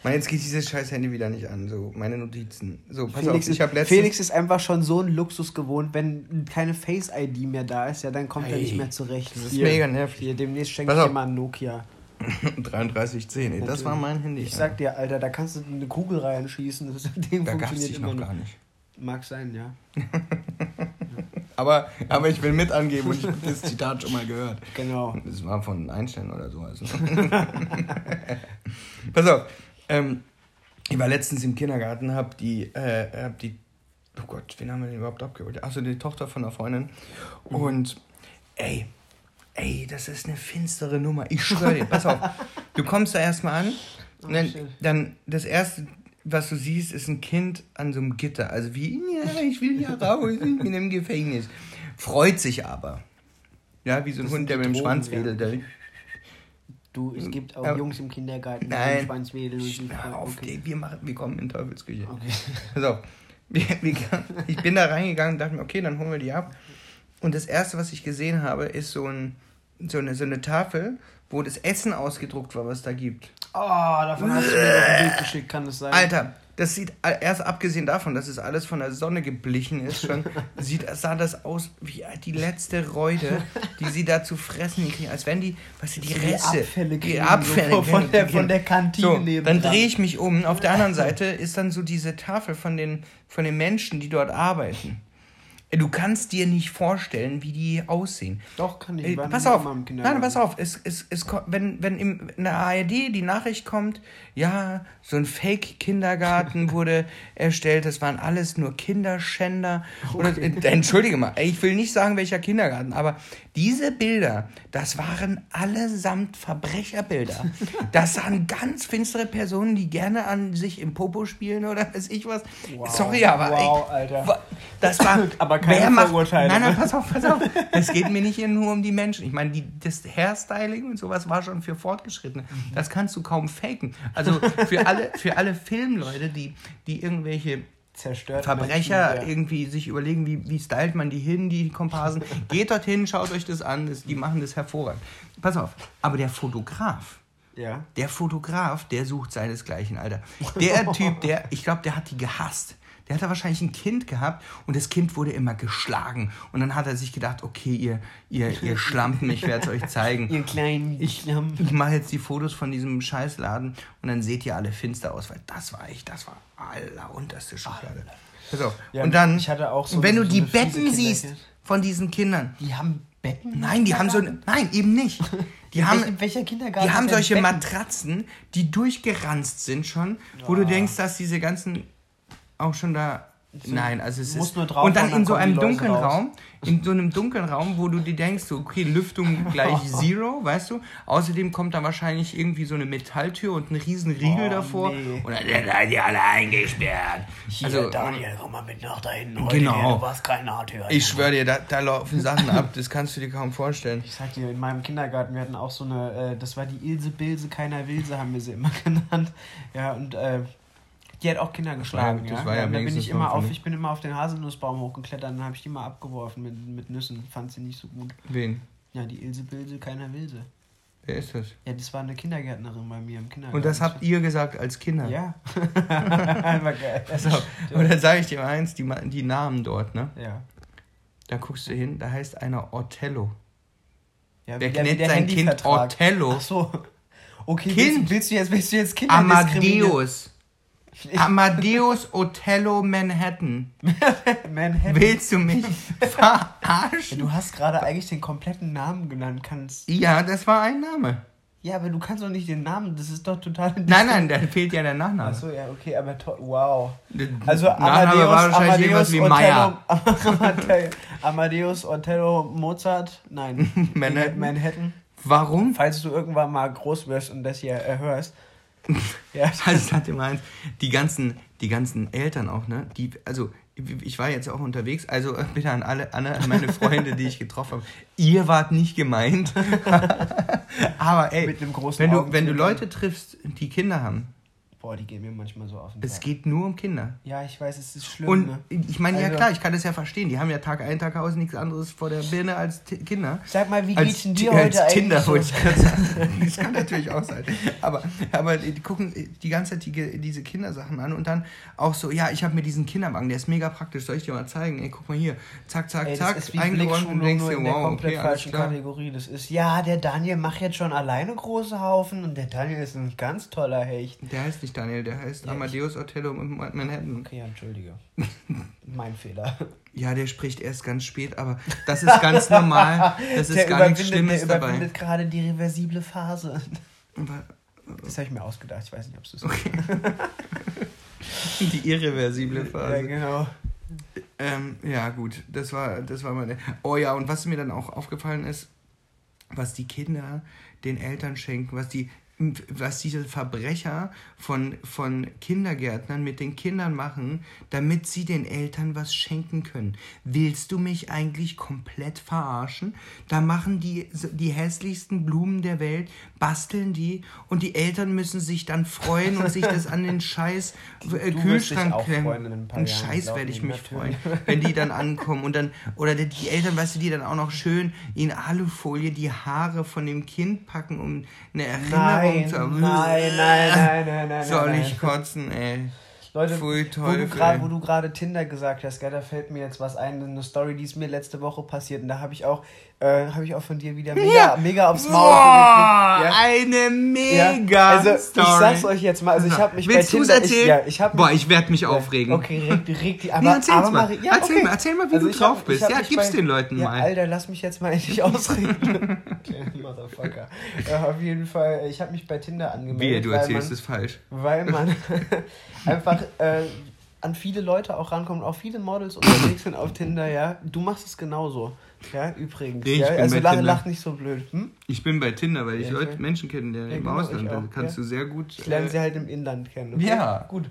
Man, jetzt geht dieses scheiß Handy wieder nicht an. So, meine Notizen. So, pass Felix, auf, ich habe ist, letztens... Felix ist einfach schon so ein Luxus gewohnt, wenn keine Face-ID mehr da ist, ja, dann kommt er Ey, nicht mehr zurecht. das ist Hier, mega nervig. Hier, demnächst schenke ich dir mal ein Nokia. 3310, ey, das war mein Handy. Ich sag dir, Alter, da kannst du eine Kugel reinschießen. Das Ding da funktioniert dich immer noch gar nicht. Mag sein, ja. Aber, aber ich will mit angeben und ich habe das Zitat schon mal gehört. Genau. Das war von Einstein oder so. Also. Pass auf. Ähm, ich war letztens im Kindergarten, hab die, äh, hab die, oh Gott, wen haben wir denn überhaupt abgeholt? Achso, die Tochter von einer Freundin. Und, ey, ey, das ist eine finstere Nummer. Ich schwöre dir, pass auf. Du kommst da erstmal an und dann, dann das erste, was du siehst, ist ein Kind an so einem Gitter. Also wie, ja, ich will hier raus, ich bin im Gefängnis. Freut sich aber. Ja, wie so ein Das Hund, der mit dem Schwanz ja. wedelt. Der, Du, es gibt auch Aber- Jungs im Kindergarten, die Nein. den Schwanz wedeln auf, okay. wir, machen, wir kommen in Teufelsküche. okay. Auf. Wir, wir, ich bin da reingegangen und dachte mir, okay, dann holen wir die ab. Und das erste, was ich gesehen habe, ist so, ein, so, eine, so eine Tafel, wo das Essen ausgedruckt war, was da gibt. Oh, davon hast du mir ein Bild geschickt, kann das sein? Alter, das sieht, erst abgesehen davon, dass es alles von der Sonne geblichen ist, schon, sieht, sah das aus wie die letzte Räude, die sie da zu fressen kriegen, als wenn die, was die Die Reste, Abfälle die kriegen, Abfälle so von, der, kriegen. von der Kantine So, neben dann drehe ich mich um. Auf der anderen Seite ist dann so diese Tafel von den, von den Menschen, die dort arbeiten. Du kannst dir nicht vorstellen, wie die aussehen. Doch, kann ich. Waren pass auf, nein, pass auf, es, es, es, wenn, wenn im, in der ARD die Nachricht kommt, ja, so ein Fake-Kindergarten wurde erstellt, das waren alles nur Kinderschänder. Oder, äh, entschuldige mal, ich will nicht sagen, welcher Kindergarten, aber diese Bilder, das waren allesamt Verbrecherbilder. Das waren ganz finstere Personen, die gerne an sich im Popo spielen oder weiß ich was. Wow. Sorry, aber Wow, ey, Alter. das war. Aber keine wer macht- Verurteilung. Nein, nein, pass auf, pass auf. Es geht mir nicht nur um die Menschen. Ich meine, die, das Hairstyling und sowas war schon für Fortgeschrittene. Das kannst du kaum faken. Also für alle, für alle Filmleute, die, die irgendwelche Zerstört. Verbrecher Menschen, ja. irgendwie sich überlegen, wie, wie stylt man die hin, die Komparsen. Geht dorthin, schaut euch das an, das, die machen das hervorragend. Pass auf, aber der Fotograf, Ja. der Fotograf, der sucht seinesgleichen, Alter. Der Typ, der, ich glaube, der hat die gehasst. Der hat da wahrscheinlich ein Kind gehabt und das Kind wurde immer geschlagen. Und dann hat er sich gedacht, okay, ihr, ihr, ihr Schlampen, ich werde es euch zeigen. Ihr kleinen Ich, ich mache jetzt die Fotos von diesem Scheißladen und dann seht ihr alle finster aus, weil das war ich, das war allerunterste Schublade. Pass auf. Ja, und dann, ich hatte auch so wenn du so die fiese Betten siehst von diesen Kindern, Die haben Betten? nein, die haben so, nein, eben nicht. Die In haben, welchem- welcher Kindergarten die haben solche Betten? Matratzen, die durchgeranzt sind schon, wo du denkst, dass diese ganzen auch schon da. Nein, also es ist. nur drauf und dann hauen, dann in so einem dunklen raus. Raum, in so einem dunklen Raum, wo du dir denkst, so, okay, Lüftung gleich Zero, weißt du? Außerdem kommt da wahrscheinlich irgendwie so eine Metalltür und ein riesen Riegel Oh, davor. nee. Und dann seid ihr alle eingesperrt. Hier, also, Daniel, komm mal mit nach da hinten. Genau. Du warst kein Nahtür. ich schwöre dir, da, da laufen Sachen ab, das kannst du dir kaum vorstellen. Ich sag dir, in meinem Kindergarten, wir hatten auch so eine, äh, das war die Ilse Bilse, keiner Wilse, haben wir sie immer genannt. Ja, und äh, die hat auch Kinder geschlagen. das ja. war ja da bin ich immer auf, vernünftig. ich bin immer auf den Haselnussbaum hochgeklettert und dann habe ich die mal abgeworfen mit, mit Nüssen. Fand sie nicht so gut. Wen? Ja, die Ilse Bilse, keiner Wilse. Wer ist das? Ja, das war eine Kindergärtnerin bei mir im Kindergarten. Und das habt ihr gesagt als Kinder? Ja. war geil. So, und dann sage ich dir mal eins, die, die Namen dort, ne? Ja. Da guckst du hin, da heißt einer Othello. ja Wer der- nennt der sein Kind. Othello? Ach so. Okay, Kind. Willst, willst du jetzt, willst du jetzt Kinder? Amadeus. Amadeus Othello Manhattan. Manhattan. Willst du mich verarschen? Du hast gerade eigentlich den kompletten Namen genannt, kannst. Ja, das war ein Name. Ja, aber du kannst doch nicht den Namen, das ist doch total. Nein, nein, da fehlt ja der Nachname. Achso, ja, okay, aber wow. Also Amadeus, war wahrscheinlich Amadeus, wie Meyer. Othello, Amadeus, Othello, Mozart, nein, Manhattan. Manhattan. Warum? Falls du irgendwann mal groß wirst und das hier äh, hörst. Ja, Also hatte mal eins, die ganzen, die ganzen Eltern auch, ne? Die, also ich war jetzt auch unterwegs, also äh, bitte an alle, an meine Freunde, die ich getroffen habe. Ihr wart nicht gemeint. Aber ey, wenn du, wenn du. Leute triffst, die Kinder haben, boah, die gehen mir manchmal so auf den es Sack. geht nur um Kinder. Ja, ich weiß, es ist schlimm. Und ne? ich meine, ja Also- klar, ich kann das ja verstehen. Die haben ja Tag ein, Tag aus nichts anderes vor der Birne als T Kinder. Sag mal, wie als, geht's denn dir heute als Tinder, eigentlich? wollte so? ich gerade sagen. Das kann natürlich auch sein. Aber, aber die gucken die ganze Zeit die, diese Kindersachen an und dann auch so, ja, ich habe mir diesen Kinderwagen, der ist mega praktisch, soll ich dir mal zeigen? Ey, guck mal hier, zack, zack, Ey, zack, das ist wie eingeräumt und denkst dir, wow, komplett okay, falschen. Kategorie. Das ist, ja, der Daniel macht jetzt schon alleine große Haufen und der Daniel ist ein ganz toller Hecht. Der heißt nicht Daniel, der heißt Ja, Amadeus Othello in Manhattan. Okay, ja, entschuldige. mein Fehler. Ja, der spricht erst ganz spät, aber das ist ganz normal. Das ist der gar nichts Schlimmes der dabei. überwindet gerade die reversible Phase. Aber Das habe ich mir ausgedacht. Ich weiß nicht, ob es das Okay. Die irreversible Phase. Ja, genau. Ähm, ja, gut, das war, das war meine. Oh ja, und was mir dann auch aufgefallen ist, was die Kinder den Eltern schenken, was die was diese Verbrecher von, von Kindergärtnern mit den Kindern machen, damit sie den Eltern was schenken können. Willst du mich eigentlich komplett verarschen? Da machen die die hässlichsten Blumen der Welt, basteln die und die Eltern müssen sich dann freuen und sich das an den scheiß äh, Kühlschrank klemmen. ein Scheiß werde ich mich freuen, wenn die dann ankommen und dann, oder die, die Eltern, weißt du, die dann auch noch schön in Alufolie die Haare von dem Kind packen, um eine Erinnerung Nein, zu nein, nein, nein, nein, nein. Soll nein, ich kotzen, ey. Leute, Pfui, wo du gerade Tinder gesagt hast, gell, da fällt mir jetzt was ein, eine Story, die ist mir letzte Woche passiert und da habe ich auch Äh, habe ich auch von dir wieder mega, Ja. mega aufs Maul Boah, gekriegt. eine Ja. mega Also, Story. ich sag's euch jetzt mal, also ich habe mich Willst bei Tinder... erzählen? Ich, ja, ich hab Boah, ich werde mich aufregen. Okay, reg, reg die, aber, Nee, erzähl's aber mal. Ja, Erzähl okay. mal, erzähl mal, wie Also du drauf hab- bist. Ja, gib's bei- den Leuten ja, mal. Alter, lass mich jetzt mal endlich ausreden. Kleiner Motherfucker. Ja, auf jeden Fall, ich habe mich bei Tinder angemeldet. Wie, du erzählst es falsch. Weil man einfach äh, an viele Leute auch rankommt, auch viele Models unterwegs sind auf Tinder, ja. Du machst es genauso. Ja, übrigens. Nee, ich ja? bin Also lach, nicht so blöd. Hm? Ich bin bei Tinder, weil ich Ja, Leute. Menschen kennenlerne Ja, im genau, Ausland. Da auch, kannst du sehr gut. Ich lerne äh, sie halt im Inland kennen. okay? Ja. Gut.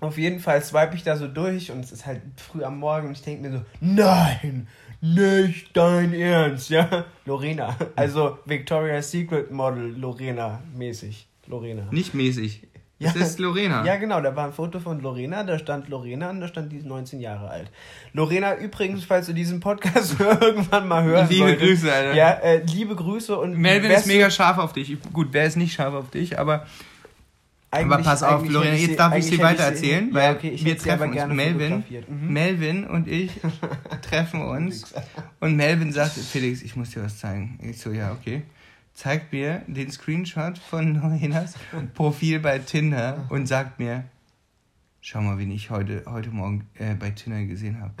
Auf jeden Fall swipe ich da so durch und es ist halt früh am Morgen und ich denke mir so, nein, nicht dein Ernst, ja? Lorena, also Victoria's Secret Model Lorena mäßig. Lorena. Nicht mäßig. Ja. Das ist Lorena. Ja, genau, da war ein Foto von Lorena, da stand Lorena und da stand die ist 19 Jahre alt. Lorena, übrigens, falls du diesen Podcast irgendwann mal hören Liebe solltest, Grüße, Alter. Ja, äh, liebe Grüße und Melvin ist mega scharf auf dich. Gut, wer ist nicht scharf auf dich, aber Aber pass auf, Lorena, jetzt sie- darf ich sie weiter sie- erzählen, ja, weil okay, ich wir treffen uns. gerne Melvin. Mhm. Melvin und ich treffen uns. Und Melvin sagt, Felix, ich muss dir was zeigen. Ich so, ja, okay. Zeigt mir den Screenshot von Lorenas Profil bei Tinder und sagt mir, schau mal, wen ich heute, heute Morgen äh, bei Tinder gesehen habe.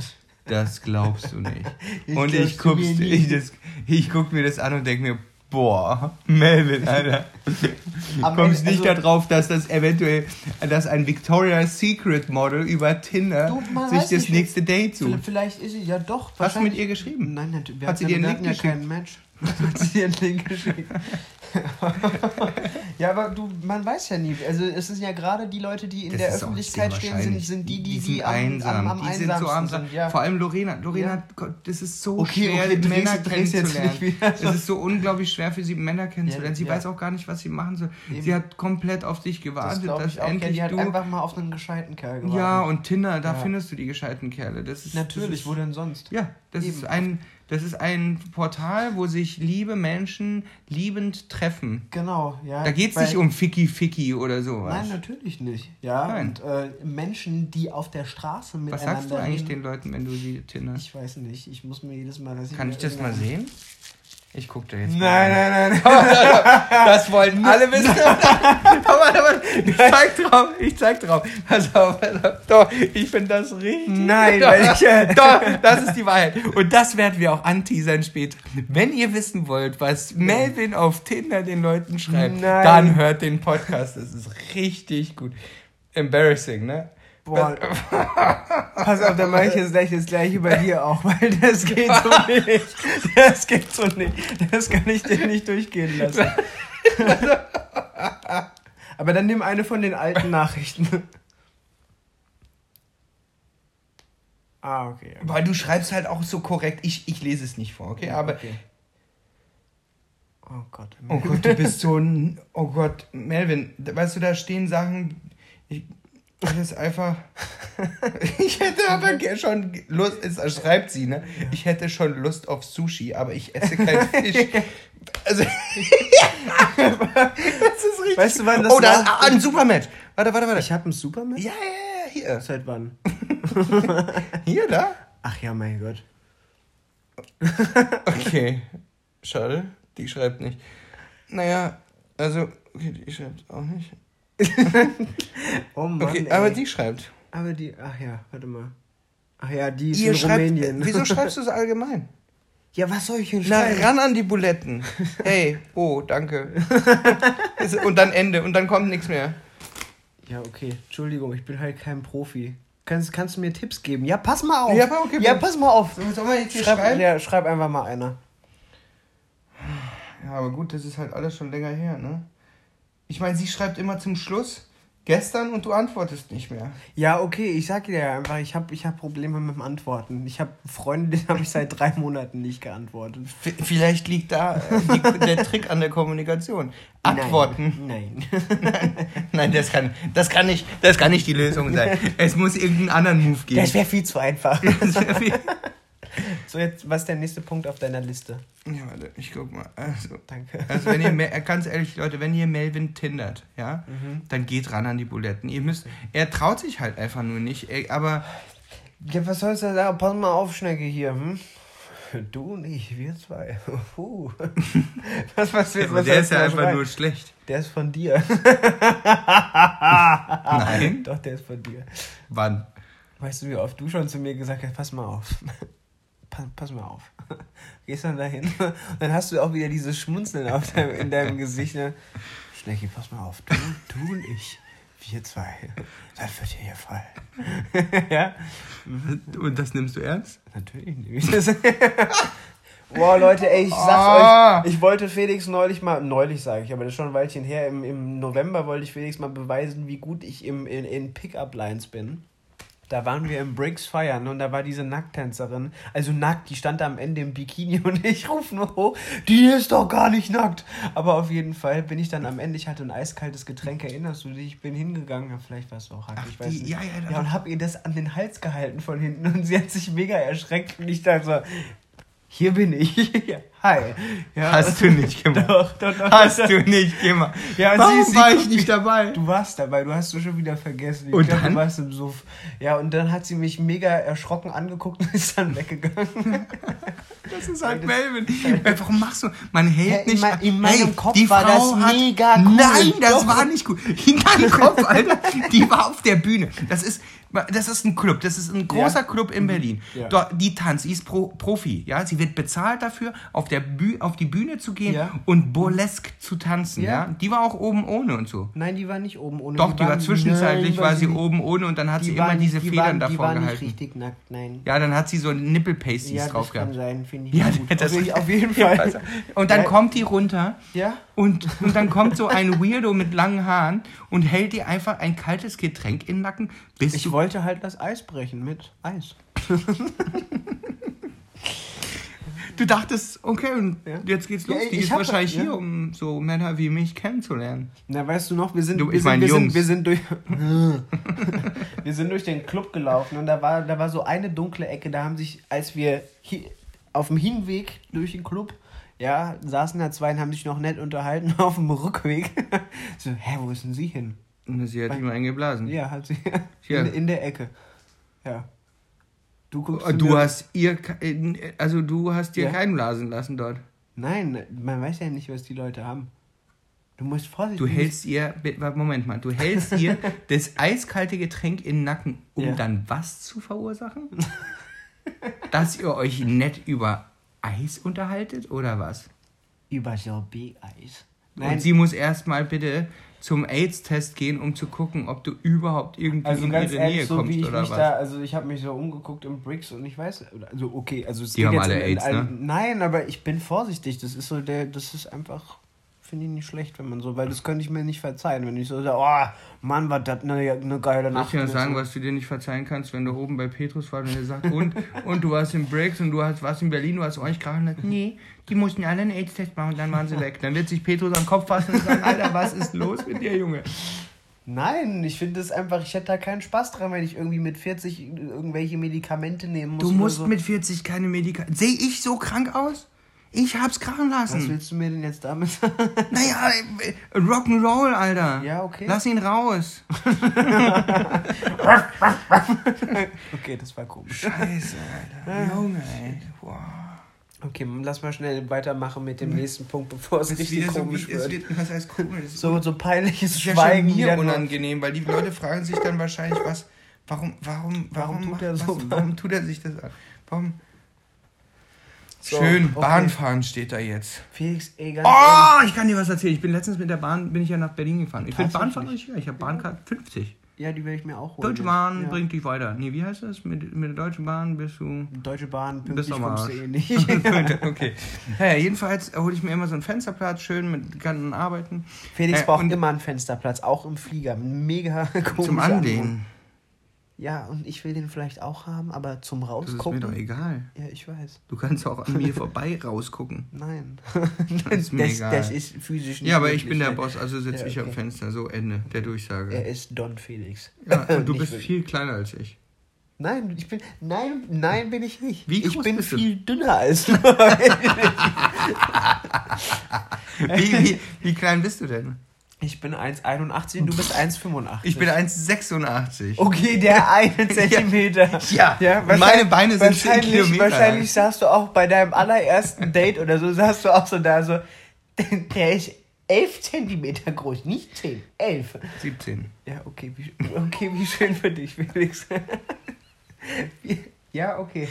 Das glaubst du nicht. Ich und ich glaub's du guck's, mir nie. ich, das, ich guck mir das an und denk mir, boah, Melvin, Alter. Am kommst nicht also- darauf, dass das eventuell, dass ein Victoria's Secret Model über Tinder Du, sich das nicht, nächste Date sucht. Vielleicht ist sie ja doch. Hast du mit ihr geschrieben? Nein, natürlich. Wir Hat sie hatten- dir einen Link hatten ja geschickt? keinen Match. Hat sie einen Link geschickt? ja, aber du, man weiß ja nie. Also es sind ja gerade die Leute, die in Das der Öffentlichkeit stehen, sind, sind die, die, die die, sind am, einsam. am, am die sind so einsam. sind. Ja. Vor allem Lorena. Lorena, Ja. das ist so Okay, schwer, okay, Männer kennenzulernen. Es ist so unglaublich schwer für sie, Männer kennenzulernen. Sie Ja, weiß ja. auch gar nicht, was sie machen soll. Eben. Sie hat komplett auf dich das gewartet, glaube dass ich auch. Ja, endlich die hat du... einfach mal auf einen gescheiten Kerl gewartet. Ja, und Tinder, da Ja. findest du die gescheiten Kerle. Das ist, das Natürlich, ist, wo denn sonst? Ja, das Eben. ist, ein, das ist ein Portal, wo sich liebe Menschen liebend treffen. Genau, ja. Da geht es nicht um Ficky Ficky oder sowas. Nein, natürlich nicht. Ja, Nein. und äh, Menschen, die auf der Straße Was miteinander sagst du eigentlich reden- den Leuten, wenn du sie tinderst? Ich weiß nicht. Ich muss mir jedes Mal... Kann ich das mal sehen? Ich guck da jetzt Nein, mal. nein, nein. Das wollen alle wissen. ich zeig drauf, ich zeig drauf. Pass auf, pass auf. Doch, ich finde das richtig. Nein, Doch, weil ich, äh, doch, das ist die Wahrheit. Und das werden wir auch anteasern später. Wenn ihr wissen wollt, was Melvin auf Tinder den Leuten schreibt, Nein. dann hört den Podcast. Das ist richtig gut. Embarrassing, ne? Boah. Pass auf, dann mache ich jetzt gleich das gleiche bei dir auch, weil das geht so nicht. Das geht so nicht. Das kann ich dir nicht durchgehen lassen. Aber dann nimm eine von den alten Nachrichten. Ah, okay. ja. Weil du schreibst halt auch so korrekt. Ich, ich lese es nicht vor, okay? Aber okay. Oh Gott. Oh Gott, du bist so ein. Oh Gott, Melvin, weißt du, da stehen Sachen. Ich, das ist einfach. Ich hätte aber schon Lust. Es schreibt sie, ne? Ich hätte schon Lust auf Sushi, aber ich esse keinen Fisch. Also. das ist richtig. Weißt du, wann das Oh, da ah, ein Supermatch. Warte, warte, warte. Ich habe einen Superman? Ja, ja, ja, hier. Seit wann? Hier, da? Ach ja, mein Gott. Okay. Schade, die schreibt nicht. Naja, also, okay, die schreibt auch nicht. Oh Mann, Okay, aber die schreibt. Aber die, ach ja, warte mal. Ach ja, die ist Ihr in schreibt, Rumänien. wieso schreibst du es allgemein? Ja, was soll ich denn Na, schreiben? ran an die Buletten. Hey, oh, danke. und dann Ende und dann kommt nichts mehr. Ja, okay. Entschuldigung, ich bin halt kein Profi. Kannst, kannst du mir Tipps geben? Ja, pass mal auf. Ja, okay, ja pass mal auf. Sollen wir jetzt hier Schreib, schreiben? ja, schreib einfach mal einer. Ja, aber gut, das ist halt alles schon länger her, ne? Ich meine, sie schreibt immer zum Schluss gestern und du antwortest nicht mehr. Ja, okay, ich sag dir ja einfach, ich habe ich hab Probleme mit dem Antworten. Ich habe Freunde, denen habe ich seit drei Monaten nicht geantwortet. V vielleicht liegt da äh, die, der Trick an der Kommunikation. Antworten. Nein. Nein, das kann, das kann nicht, das kann nicht die Lösung sein. Es muss irgendeinen anderen Move geben. Das wäre viel zu einfach. Das wär viel- So, jetzt, was ist der nächste Punkt auf deiner Liste? ja, warte, ich guck mal. Also, Danke. Also wenn ihr, Me- ganz ehrlich, Leute, wenn ihr Melvin tindert, ja, Mhm. dann geht ran an die Buletten. Ihr müsst, er traut sich halt einfach nur nicht, aber Ja, was sollst du da sagen? Pass mal auf, Schnecke hier, hm? Du und ich, wir zwei. Puh. Was, was, was, was der ist ja einfach nur schlecht. Der ist von dir. Nein. Doch, der ist von dir. Wann? Weißt du, wie oft du schon zu mir gesagt hast, pass mal auf. Pass, mal auf. Gehst dann dahin und dann hast du auch wieder dieses Schmunzeln auf deinem, in deinem Gesicht. Ne? Schnecki, pass mal auf. Du, du und ich, wir zwei. Das wird dir hier fallen. ja? Und das nimmst du ernst? Natürlich nehme ich das. Boah, Leute, ey, ich sag's Ah. euch, ich wollte Felix neulich mal, neulich sage ich, aber das ist schon ein Weilchen her, im, im November wollte ich Felix mal beweisen, wie gut ich im, in, in Pickup-Lines bin. Da waren wir im Briggs feiern und da war diese Nackttänzerin, also nackt, die stand da am Ende im Bikini und ich rufe nur hoch, die ist doch gar nicht nackt. Aber auf jeden Fall bin ich dann am Ende, ich hatte ein eiskaltes Getränk, erinnerst du dich? Ich bin hingegangen, ja, vielleicht war es auch Ach, ich weiß die- nicht. ja, ja, ja, und hab ihr das an den Hals gehalten von hinten und sie hat sich mega erschreckt und ich dachte so, hier bin ich. Ja, Hi. Ja, Hast du nicht gemacht. Doch, doch, doch. Hast du nicht gemacht. Ja, Warum sie- sie war ich nicht dabei? Du warst dabei, du hast du schon wieder vergessen. Ich Und glaub, dann? Du warst im Suff. Ja, und dann hat sie mich mega erschrocken angeguckt und ist dann weggegangen. Das ist halt Melvin. Warum machst du? Man hält Hä, in nicht. mein- in meinem Kopf die war Frau das hat, mega cool. Nein, das Doch. war nicht gut. In deinem Kopf, Alter. Die war auf der Bühne. Das ist, das ist ein Club. Das ist ein großer Ja. Mhm. Club in Berlin. Ja. Dort, die tanzt, sie ist Pro, Profi. Ja, sie wird bezahlt dafür, auf, der Büh auf die Bühne zu gehen Ja. und burlesque zu tanzen. Ja. Ja. Die war auch oben ohne und so. Nein, die war nicht oben ohne. Doch, die, war waren- zwischenzeitlich, Nein, war sie nicht- oben ohne und dann hat die sie war immer nicht- diese die Federn war, die davor war nicht gehalten. richtig nackt, nein. Ja, dann hat sie so Nippelpasties Ja, drauf das kann gehabt. sein, finde ich Ja, nicht gut. das auf, jeden- auf jeden Fall. Und dann Ja. kommt die runter Ja? Und, und dann kommt so ein Weirdo mit langen Haaren und hält dir einfach ein kaltes Getränk in den Nacken, bis Ich wollte halt das Eis brechen mit Eis. Du dachtest, okay, und Ja. jetzt geht's Ja, los. Die ich ist wahrscheinlich ja. hier, um so Männer wie mich kennenzulernen. Na, weißt du noch, wir sind, Du, wir, sind, wir, sind, wir sind durch wir sind durch den Club gelaufen und da war, da war so eine dunkle Ecke, da haben sich, als wir hi, auf dem Hinweg durch den Club, ja, saßen da zwei und haben sich noch nett unterhalten auf dem Rückweg. so, hä, wo ist denn sie hin? Und sie hat ihm eingeblasen. Ja, hat sie Hier. in, in der Ecke. Ja. Du guckst Du mir- hast ihr, äh, also du hast dir Ja. keinen blasen lassen dort. Nein, man weiß ja nicht, was die Leute haben. Du musst vorsichtig Du hältst ihr, Moment mal, du hältst ihr das eiskalte Getränk in den Nacken, um Ja. dann was zu verursachen? Dass ihr euch nett über Eis unterhaltet oder was? über Sorbet-Eis. Und sie muss erstmal bitte zum AIDS-Test gehen, um zu gucken, ob du überhaupt irgendwie Also in ganz ihre ehrlich, Nähe so kommst wie ich oder was. da, also ich habe mich so umgeguckt im Bricks und ich weiß, also okay, also es Die geht haben jetzt alle in, in, AIDS, ne? Nein, aber ich bin vorsichtig. Das ist so der, das ist einfach, finde ich nicht schlecht, wenn man so, weil das könnte ich mir nicht verzeihen, wenn ich so sage, oh Mann, war das eine, eine geile ich Nacht. dir Und sagen, was du dir nicht verzeihen kannst, wenn du oben bei Petrus warst und er sagt, und, und du warst in Breaks und du hast, warst in Berlin, du hast euch gerade gesagt, nee, die mussten alle einen AIDS-Test machen und dann waren sie weg. Dann wird sich Petrus am Kopf fassen und sagen, Alter, was ist los mit dir, Junge? Nein, ich finde es einfach, ich hätte da keinen Spaß dran, wenn ich irgendwie mit 40 irgendwelche Medikamente nehmen muss. Du musst so. mit 40 keine Medikamente. Sehe ich so krank aus? Ich hab's krachen Was lassen. willst du mir denn jetzt damit sagen? Naja, Rock'n'Roll, Alter. Ja, okay. Lass ihn raus. okay, das war komisch. Scheiße, Alter. Junge, ey. Wow. Okay, lass mal schnell weitermachen mit dem nächsten Punkt, bevor es Es richtig so, komisch es wird. wird. Was heißt komisch? So, so peinliches Das ist ja Schweigen. mir unangenehm, weil die Leute fragen sich dann wahrscheinlich, was, warum, warum, warum, Warum tut macht- er so? was, warum tut er sich das an? Warum? So, Schön, okay. Bahnfahren steht da jetzt. Felix, ey, ganz ehrlich. Oh, ich kann dir was erzählen. Ich bin letztens mit der Bahn, bin ich ja nach Berlin gefahren. Ich finde? Bahnfahren richtig geil. Ich habe Bahncard 50. Ja, die werde ich mir auch holen. Deutsche Bahn ja. bringt dich weiter. Nee, wie heißt das? Mit, mit der Deutschen Bahn bist du... Deutsche Bahn, pünktlich kommst du eh nicht. okay. Ja, jedenfalls hole ich mir immer so einen Fensterplatz, schön mit ganzen Arbeiten. Felix Äh, braucht immer einen Fensterplatz, auch im Flieger. Mega komisch. Zum Anlehnen. Ja, und ich will den vielleicht auch haben, aber zum Das ist mir Rausgucken. doch egal. Ja, ich weiß. Du kannst auch an mir vorbei rausgucken. Nein. Das ist mir das, egal. das ist physisch nicht Ja, aber ich bin der nein. Boss, also sitze Ja, ich am. Fenster. So, Ende der Durchsage. Er ist Don Felix. Ja, und du bist wirklich. viel kleiner als ich. Nein, ich bin. Nein, nein, bin ich nicht. Wie ich groß bin bist du? viel dünner als du. Wie, wie, wie klein bist du denn? Ich bin 1,81 und du bist 1,85. Ich bin 1,86. Okay, der eine Zentimeter. Ja, ja und meine Beine sind 10 wahrscheinlich, Kilometer Wahrscheinlich saßt du auch bei deinem allerersten Date oder so, saßt du auch so da so, der ist 11 Zentimeter groß, nicht 10, 11. 17. Ja, okay, wie, okay, wie schön für dich, Felix. Ja, okay.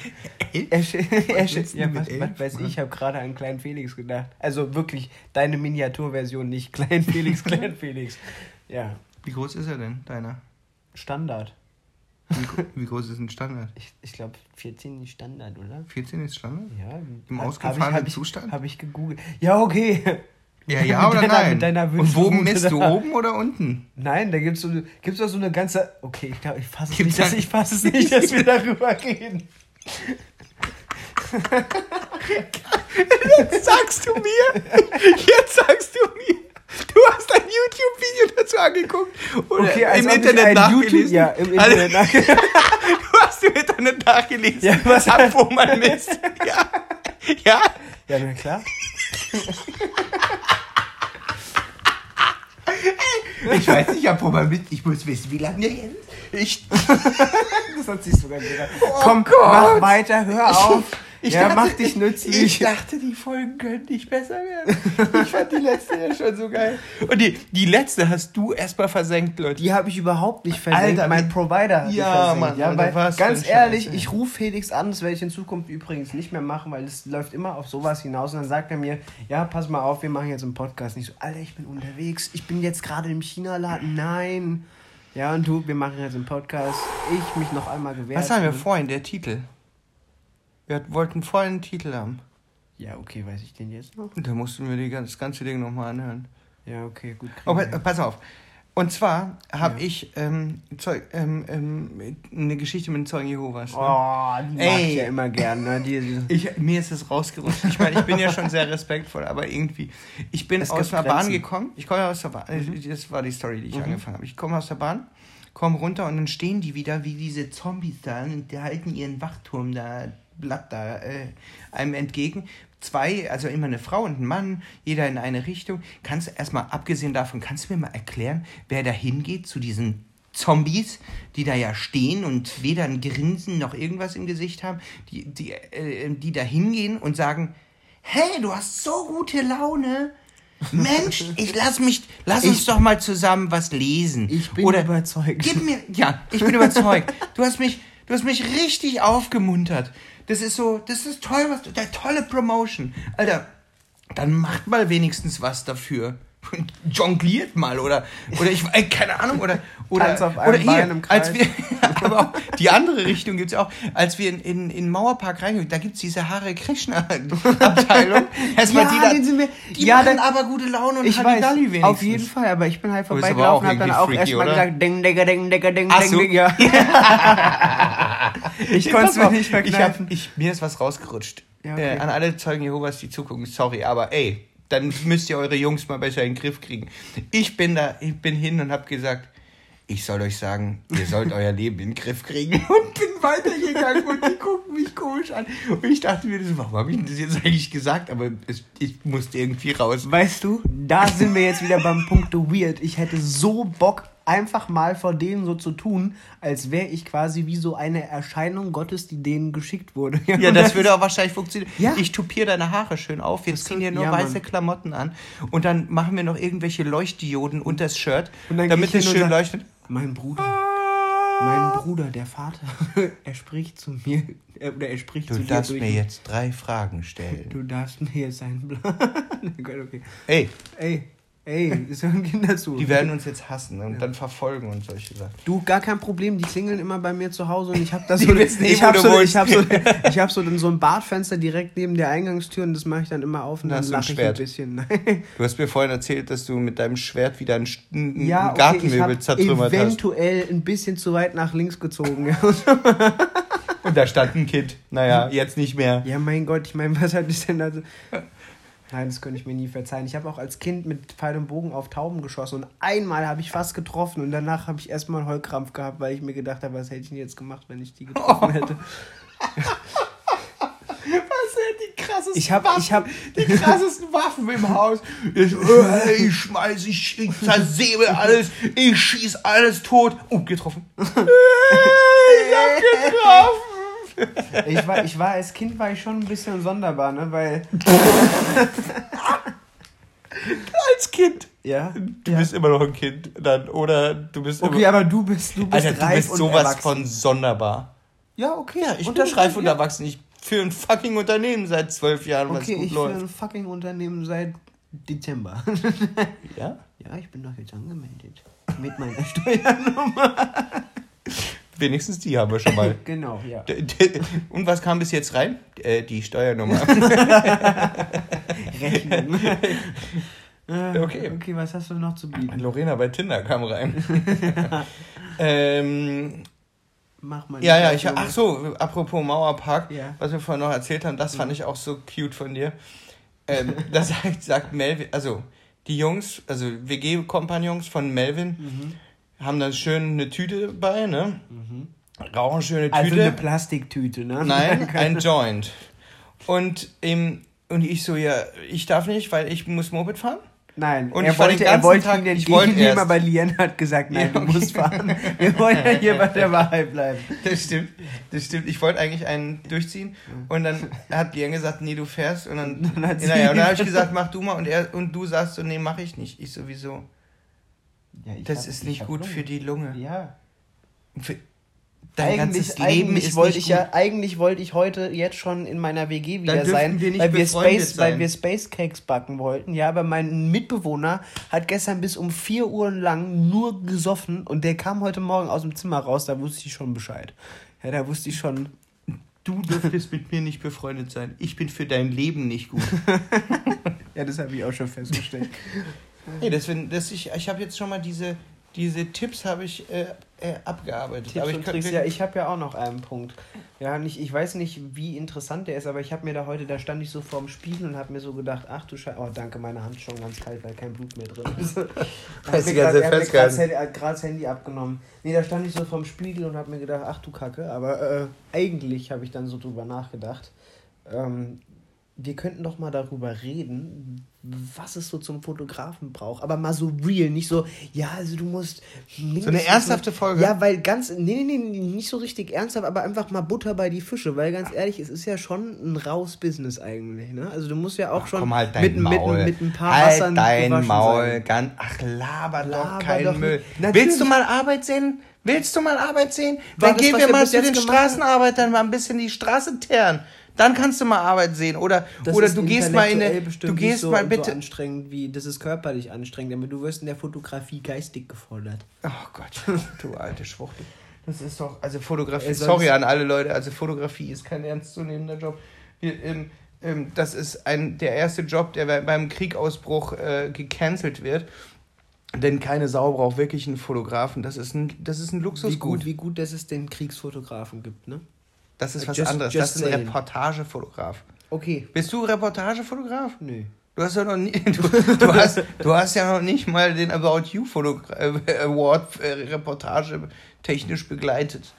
Er, sch- er, Was ja, was, elf, was weiß ich, Mann? ich habe gerade an Klein Felix gedacht. Also wirklich deine Miniaturversion, nicht Klein Felix, Klein Felix. Ja, Wie groß ist er denn, deiner? Standard. Wie, wie groß ist ein Standard? Ich, ich glaube 14 ist Standard, oder? 14 ist Standard? Ja. Im hab- ausgefahrenen hab ich, hab Zustand? Habe ich gegoogelt. Ja, okay. Ja, ja oder deiner- nein? mit deiner Und wo misst du oben oder unten? Nein, da gibt's so, gibt's doch so eine ganze. Okay, ich glaube, ich fasse es Gibt's nicht, dass, ich fasse es nicht, dass wir darüber reden. Jetzt sagst du mir, jetzt sagst du mir, du hast ein YouTube-Video dazu angeguckt oder Okay, als im Internet nachgelesen. YouTube, ja, im Also, Internet nachgelesen. du hast im Internet nachgelesen, Ja, was- ab wo man misst. Ja, ja. Ja, na klar. Ich weiß nicht, wo man misst. Ich muss wissen, wie lange jetzt. Ich, Das hat sich sogar wieder. Komm, Gott. mach weiter, hör auf. Ich ja, dachte, mach dich nützlich. Ich dachte, die Folgen könnten nicht besser werden. Ich fand die letzte ja schon so geil. Und die, die letzte hast du erstmal versenkt, Leute. Die habe ich überhaupt nicht versenkt. Alter, mein Provider hat die Ja, versenkt. Mann, ja, weil, ganz ehrlich, ich rufe Felix an, das werde ich in Zukunft übrigens nicht mehr machen, weil es läuft immer auf sowas hinaus. Und dann sagt er mir, ja, pass mal auf, wir machen jetzt einen Podcast. Nicht so, Alter, ich bin unterwegs, ich bin jetzt gerade im China-Laden. Nein. Ja, und du, wir machen jetzt einen Podcast. Ich mich noch einmal gewährt. Was haben wir vorhin, der Titel? Wir wollten vorhin einen Titel haben. Ja, okay, weiß ich den jetzt noch? Da mussten wir die, das ganze Ding nochmal anhören. Ja, okay, gut. Oh, wir pass auf. Und zwar habe Ja. ich ähm, Zeug, ähm, ähm, eine Geschichte mit den Zeugen Jehovas. Ne? Oh, die mag Ey. ich ja immer gern, ne? Die, die, Ich, mir ist es rausgerutscht. Ich meine, ich bin ja schon sehr respektvoll, aber irgendwie. Ich bin Es aus der Bahn gekommen. Ich komme aus der Bahn. äh, Das war die Story, die ich angefangen habe. Ich komme aus der Bahn, komme runter und dann stehen die wieder wie diese Zombies da und die halten ihren Wachturm da, Blatt da, äh, einem entgegen. Zwei, also immer eine Frau und ein Mann, jeder in eine Richtung. Kannst du erstmal, abgesehen davon, kannst du mir mal erklären, wer da hingeht zu diesen Zombies, die da ja stehen und weder ein Grinsen noch irgendwas im Gesicht haben, die, die, äh, die da hingehen und sagen, hey, du hast so gute Laune. Mensch, ich lass mich, lass uns Ich- doch mal zusammen was lesen. Ich bin Oder überzeugt. Gib mir, ja, ich bin überzeugt. Du hast mich, du hast mich richtig aufgemuntert. Das ist so, das ist toll, was du, der tolle Promotion. Alter, dann macht mal wenigstens was dafür. Jongliert mal oder oder ich äh, keine Ahnung oder oder oder Kreis. als wir aber auch die andere Richtung gibt's auch als wir in in, in Mauerpark reingegangen da gibt's diese Hare Krishna Abteilung erstmal Ja, die da, den sind wir- die ja, machen dann- aber gute Laune und Ich weiß, wenigstens. auf jeden Fall, aber ich bin halt vorbeigelaufen und hab dann auch erstmal gesagt, ding, digga, ding, digga, ding, Ach ding, so. ding, ja. ich konnte es mir nicht ich hab, verkneifen. ich, Mir ist was rausgerutscht. Ja, okay. äh, an alle Zeugen Jehovas, die zugucken, sorry, aber ey, dann müsst ihr eure Jungs mal besser in den Griff kriegen. Ich bin da, ich bin hin und hab gesagt, ich soll euch sagen, ihr sollt euer Leben in den Griff kriegen. Und bin weitergegangen und die gucken mich komisch an. Und ich dachte mir, warum habe ich das jetzt eigentlich gesagt? Aber es, ich musste irgendwie raus. Weißt du, da sind wir jetzt wieder beim Punkt Weird. Ich hätte so Bock, einfach mal vor denen so zu tun, als wäre ich quasi wie so eine Erscheinung Gottes, die denen geschickt wurde. Ja, das würde auch wahrscheinlich funktionieren. Ja. Ich tupiere deine Haare schön auf. Wir ziehen dir nur ja, weiße Mann. Klamotten an. Und dann machen wir noch irgendwelche Leuchtdioden unter das Shirt, Und dann damit es schön leuchtet. Mein Bruder, mein Bruder, der Vater, er spricht zu mir, äh, oder er spricht Du zu mir darfst mir jetzt drei Fragen stellen. Du darfst mir jetzt einen Plan. okay, okay. Ey, Ey, ey, es hören Kinder zu. die werden uns jetzt hassen und dann verfolgen und solche Sachen. Du, gar kein Problem, die klingeln immer bei mir zu Hause und ich habe da so, ich habe du so, ich habe so, ich habe so, dann so ein Badfenster direkt neben der Eingangstür und das mache ich dann immer auf und Da dann ein lache ich ein bisschen. Du hast mir vorhin erzählt, dass du mit deinem Schwert wieder einen, St- einen Ja, okay, ich Gartenmöbel zertrümmert hast. eventuell ein bisschen zu weit nach links gezogen. Ja, Und da stand ein Kind. Naja, jetzt nicht mehr. ja mein Gott, ich meine, was hat das denn da so? Nein, das könnte ich mir nie verzeihen. Ich habe auch als Kind mit Pfeil und Bogen auf Tauben geschossen und einmal habe ich fast getroffen und danach habe ich erstmal einen Heulkrampf gehabt, weil ich mir gedacht habe, was hätte ich denn jetzt gemacht, wenn ich die getroffen hätte. Was hätte die krassesten Ich hab- Waffen, ich hab- die krassesten Waffen im Haus. Ich, äh, ich schmeiß, ich, ich zersäbel alles, ich schieß alles tot. Oh, getroffen. ich hab getroffen. Ich war, ich war als Kind war ich schon ein bisschen sonderbar, ne? Weil. Als Kind. Ja. Du ja. bist immer noch ein Kind dann, oder du bist Okay, immer... aber du bist, du bist Alter, du bist sowas von sonderbar. Ja, okay. Ja, ich unterschreibe das- und ja. erwachsen. Ich für ein fucking Unternehmen seit zwölf Jahren, was Okay, gut ich führe läuft. ein fucking Unternehmen seit Dezember. Ja? Ja, ich bin doch jetzt angemeldet. Mit meiner Steuernummer. Wenigstens die haben wir schon mal. Genau, ja. Und was kam bis jetzt rein? Äh, die Steuernummer. Rechnung. Äh, Okay. Okay, was hast du noch zu bieten? Lorena bei Tinder kam rein. ähm, Mach mal. ja, ja, ich, ach so, apropos Mauerpark, Ja. was wir vorhin noch erzählt haben, das fand ich auch so cute von dir. Ähm, da sagt, sagt Melvin, also die Jungs, also WG-Kompagnons von Melvin, Mhm. Haben dann schön eine Tüte bei, ne? Rauchen schöne Tüte. Also eine Plastiktüte, ne? Nein, ein Joint. Und, ähm, und ich so, ja, ich darf nicht, weil ich muss Moped fahren. Nein, Und er wollte, er wollte Tag- ihn ich wollte entgegennehmen, aber Lien hat gesagt, nein, Ja, du okay. musst fahren. Wir wollen ja hier bei der Wahrheit bleiben. Das stimmt, das stimmt. Ich wollte eigentlich einen durchziehen und dann hat Lian gesagt, nee, du fährst und dann, Dann naja, und dann habe ich gesagt, mach du mal und er und du sagst so, nee, mach ich nicht. Ich sowieso. Ja, ich Das hab- ist ich nicht gut Lunge. für die Lunge. Ja. Für dein Eigentlich, ganzes Leben eigentlich ist wollte nicht ich gut. ja, eigentlich wollte ich heute jetzt schon in meiner WG wieder sein, wir nicht weil wir Space, sein. weil wir Space Cakes backen wollten. Ja, aber mein Mitbewohner hat gestern bis um vier Uhr lang nur gesoffen und der kam heute Morgen aus dem Zimmer raus. Da wusste ich schon Bescheid. Ja, da wusste ich schon. Du dürftest mit mir nicht befreundet sein. Ich bin für dein Leben nicht gut. Ja, das habe ich auch schon festgestellt. Nee, deswegen, das ich, ich habe jetzt schon mal diese, diese Tipps habe ich äh, äh, abgearbeitet. Tipps aber ich und Tricks. Ja, ich habe ja auch noch einen Punkt. Ja, nicht, ich weiß nicht, wie interessant der ist, aber ich habe mir da heute, da stand ich so vorm Spiegel und habe mir so gedacht, ach du Scheiße, oh danke, meine Hand ist schon ganz kalt, weil kein Blut mehr drin ist. Hast Handy- gerade das Handy abgenommen. Nee, da stand ich so vorm Spiegel und habe mir gedacht, ach du Kacke, aber äh, eigentlich habe ich dann so drüber nachgedacht. Ähm, wir könnten doch mal darüber reden, was es so zum Fotografen braucht. Aber mal so real, nicht so, ja, also du musst. So eine ernsthafte Folge? Ja, weil ganz, nee, nee, nee, nicht so richtig ernsthaft, aber einfach mal Butter bei die Fische, weil ganz ehrlich, es ist ja schon ein raues Business eigentlich, ne? Also du musst ja auch schon Komm halt dein mit, Maul. mit, mit ein paar halt Wassern dein Maul. sein. Ganz, ach, laber, Laber doch Müll. Natürlich. Willst du mal Arbeit sehen? Willst du mal Arbeit sehen? War Dann das, gehen wir mal zu den? Straßenarbeitern mal ein bisschen die Straße teeren. Dann kannst du mal Arbeit sehen. Oder, Das oder ist du gehst mal in eine, du gehst so, mal so bitte. anstrengend wie, das ist körperlich anstrengend, aber du wirst in der Fotografie geistig gefordert. Oh Gott, du alte Schwuchtel. Das ist doch, also Fotografie, Ey, sonst- sorry an alle Leute, also Fotografie ist kein ernstzunehmender Job. Wir, ähm, ähm, das ist ein, der erste Job, der bei- beim Kriegausbruch äh, gecancelt wird. Denn keine Sau braucht wirklich einen Fotografen. Das ist ein, das ist ein Wie Luxusgut. gut, wie gut, dass es den Kriegsfotografen gibt, ne? Das ist was Just- anderes. just das ist ein saying. Reportagefotograf. Okay. Bist du Reportagefotograf? Nö. Du hast ja noch nie, du, du, hast, du hast ja noch nicht mal den About You Fotogra äh, Award äh, Reportage technisch begleitet.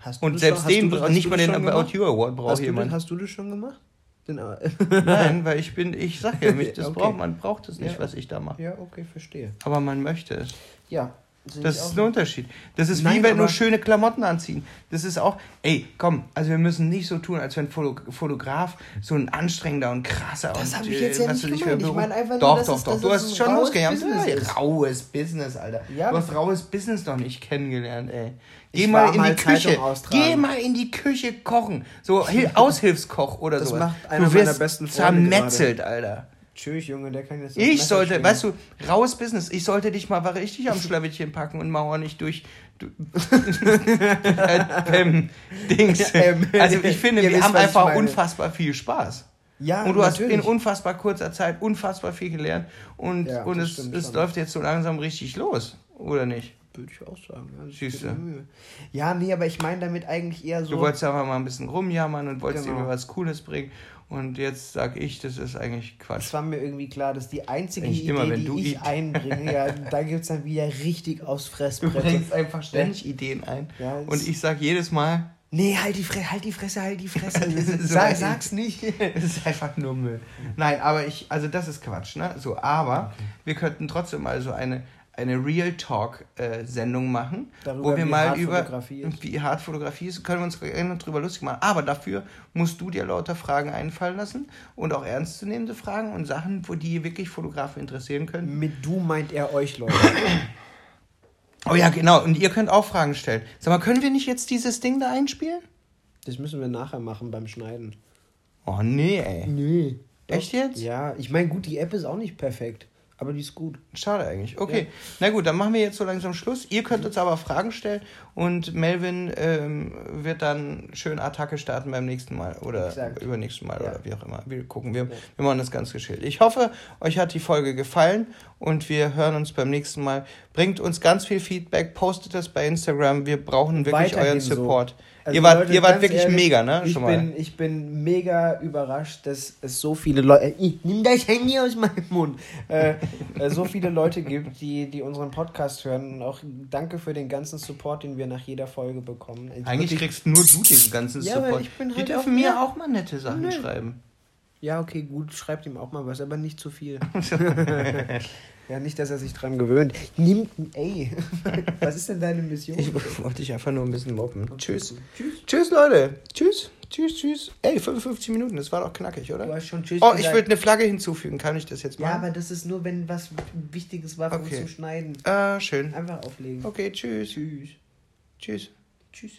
Hast du Und selbst schon- den, du nicht du mal den About gemacht? You Award braucht Hast du, das, jemand. hast du das schon gemacht? Nein, weil ich bin, ich sag ja, mich, das Okay. braucht, man braucht es nicht, Ja. was ich da mache. ja, okay, verstehe. Aber man möchte es. Ja. Sehe Das ist ein Unterschied. Das ist Nein, wie wenn nur schöne Klamotten anziehen. Das ist auch, ey, komm, also wir müssen nicht so tun, als wenn Foto Fotograf so ein anstrengender und krasser Das und hab ich jetzt ja was nicht gemeint. Ich meine einfach nur, Doch, doch, es- doch. Du hast schon Muskeln. Business ist. Raues Business, Alter. Ja. Du hast raues Business noch nicht kennengelernt, ey. Geh Ich mal in die Küche. Geh mal in die Küche kochen. So Hil- Aushilfskoch oder Das so. macht einer du meiner wirst besten Freunde zermetzelt, Alter. Tschüss, Junge, der kann jetzt Ich sollte, schwingen. weißt du, raues Business. Ich sollte dich mal richtig am Schlawittchen packen und Mauer nicht durch. du- äh, ähm, Dings. Also ich finde, wir haben einfach unfassbar viel Spaß. Ja, Und du hast in natürlich. unfassbar kurzer Zeit unfassbar viel gelernt. Und, Ja, und es, es läuft jetzt so langsam richtig los, oder nicht? Würde ich auch sagen. Ja, Siehst du. Ja, nee, aber ich meine damit eigentlich eher so. Du wolltest einfach mal ein bisschen rumjammern und wolltest Genau. irgendwie was Cooles bringen. Und jetzt sag ich, das ist eigentlich Quatsch. Es war mir irgendwie klar, dass die einzige Eigentlich Idee, immer, wenn die du ich Id- einbringe, ja, da gibt es dann wieder richtig aufs Du Fressbrett. bringst einfach ständig Ideen ein. Ja, Und ich sag jedes Mal, Nee, halt die, Fre halt die Fresse, halt die Fresse. Sag, sag's nicht. Das ist einfach nur Müll. Nein, aber ich, also das ist Quatsch, ne? So, aber wir könnten trotzdem mal so eine, eine Real Talk-Sendung machen, Darüber, wo wir mal über wie hart Fotografie ist, können wir uns gerne drüber lustig machen. Aber dafür musst du dir lauter Fragen einfallen lassen und auch ernstzunehmende Fragen und Sachen, wo die wirklich Fotografen interessieren können. Mit du meint er euch, Leute. Oh ja, genau. Und ihr könnt auch Fragen stellen. Sag mal, können wir nicht jetzt dieses Ding da einspielen? Das müssen wir nachher machen beim Schneiden. Oh nee, ey. Nee. Echt jetzt? Ja, ich meine, gut, die App ist auch nicht perfekt. Aber die ist gut. Schade eigentlich. Okay, na gut, dann machen wir jetzt so langsam Schluss. Ihr könnt uns aber Fragen stellen und Melvin ähm, wird dann schön Attacke starten beim nächsten Mal oder Exakt. übernächsten Mal Ja. oder wie auch immer. Wir gucken, wir, wir machen das ganz geschillt. Ich hoffe, euch hat die Folge gefallen und wir hören uns beim nächsten Mal. Bringt uns ganz viel Feedback, postet das bei Instagram. Wir brauchen wirklich Weiterhin euren so. Also ihr wart, Leute, ihr wart wirklich ehrlich, mega, ne? Ich bin, ich bin mega überrascht, dass es so viele Leute. Ich nimm das Handy aus meinem Mund. Äh, äh, so viele Leute gibt, die, die unseren Podcast hören. Und auch danke für den ganzen Support, den wir nach jeder Folge bekommen. Eigentlich wirklich- kriegst nur du diesen ganzen Ja, Support. ich bin Die halt dürfen auch- mir auch mal nette Sachen Nö. schreiben. Ja, okay, gut, schreibt ihm auch mal was, aber nicht zu viel. ja, nicht, dass er sich dran gewöhnt. Nimm, ey, was ist denn deine Mission? Ich wollte dich einfach nur ein bisschen mobben. Tschüss. Tschüss. Tschüss, Leute. Tschüss. Tschüss, tschüss. Ey, 55 Minuten, das war doch knackig, Du oder? hast schon Tschüss Oh, ich gesagt. würde eine Flagge hinzufügen. Kann ich das jetzt Ja, machen? aber das ist nur, wenn was Wichtiges war für Okay. uns zum Schneiden. Ah, schön. Einfach auflegen. Okay, tschüss. Tschüss. Tschüss. Tschüss.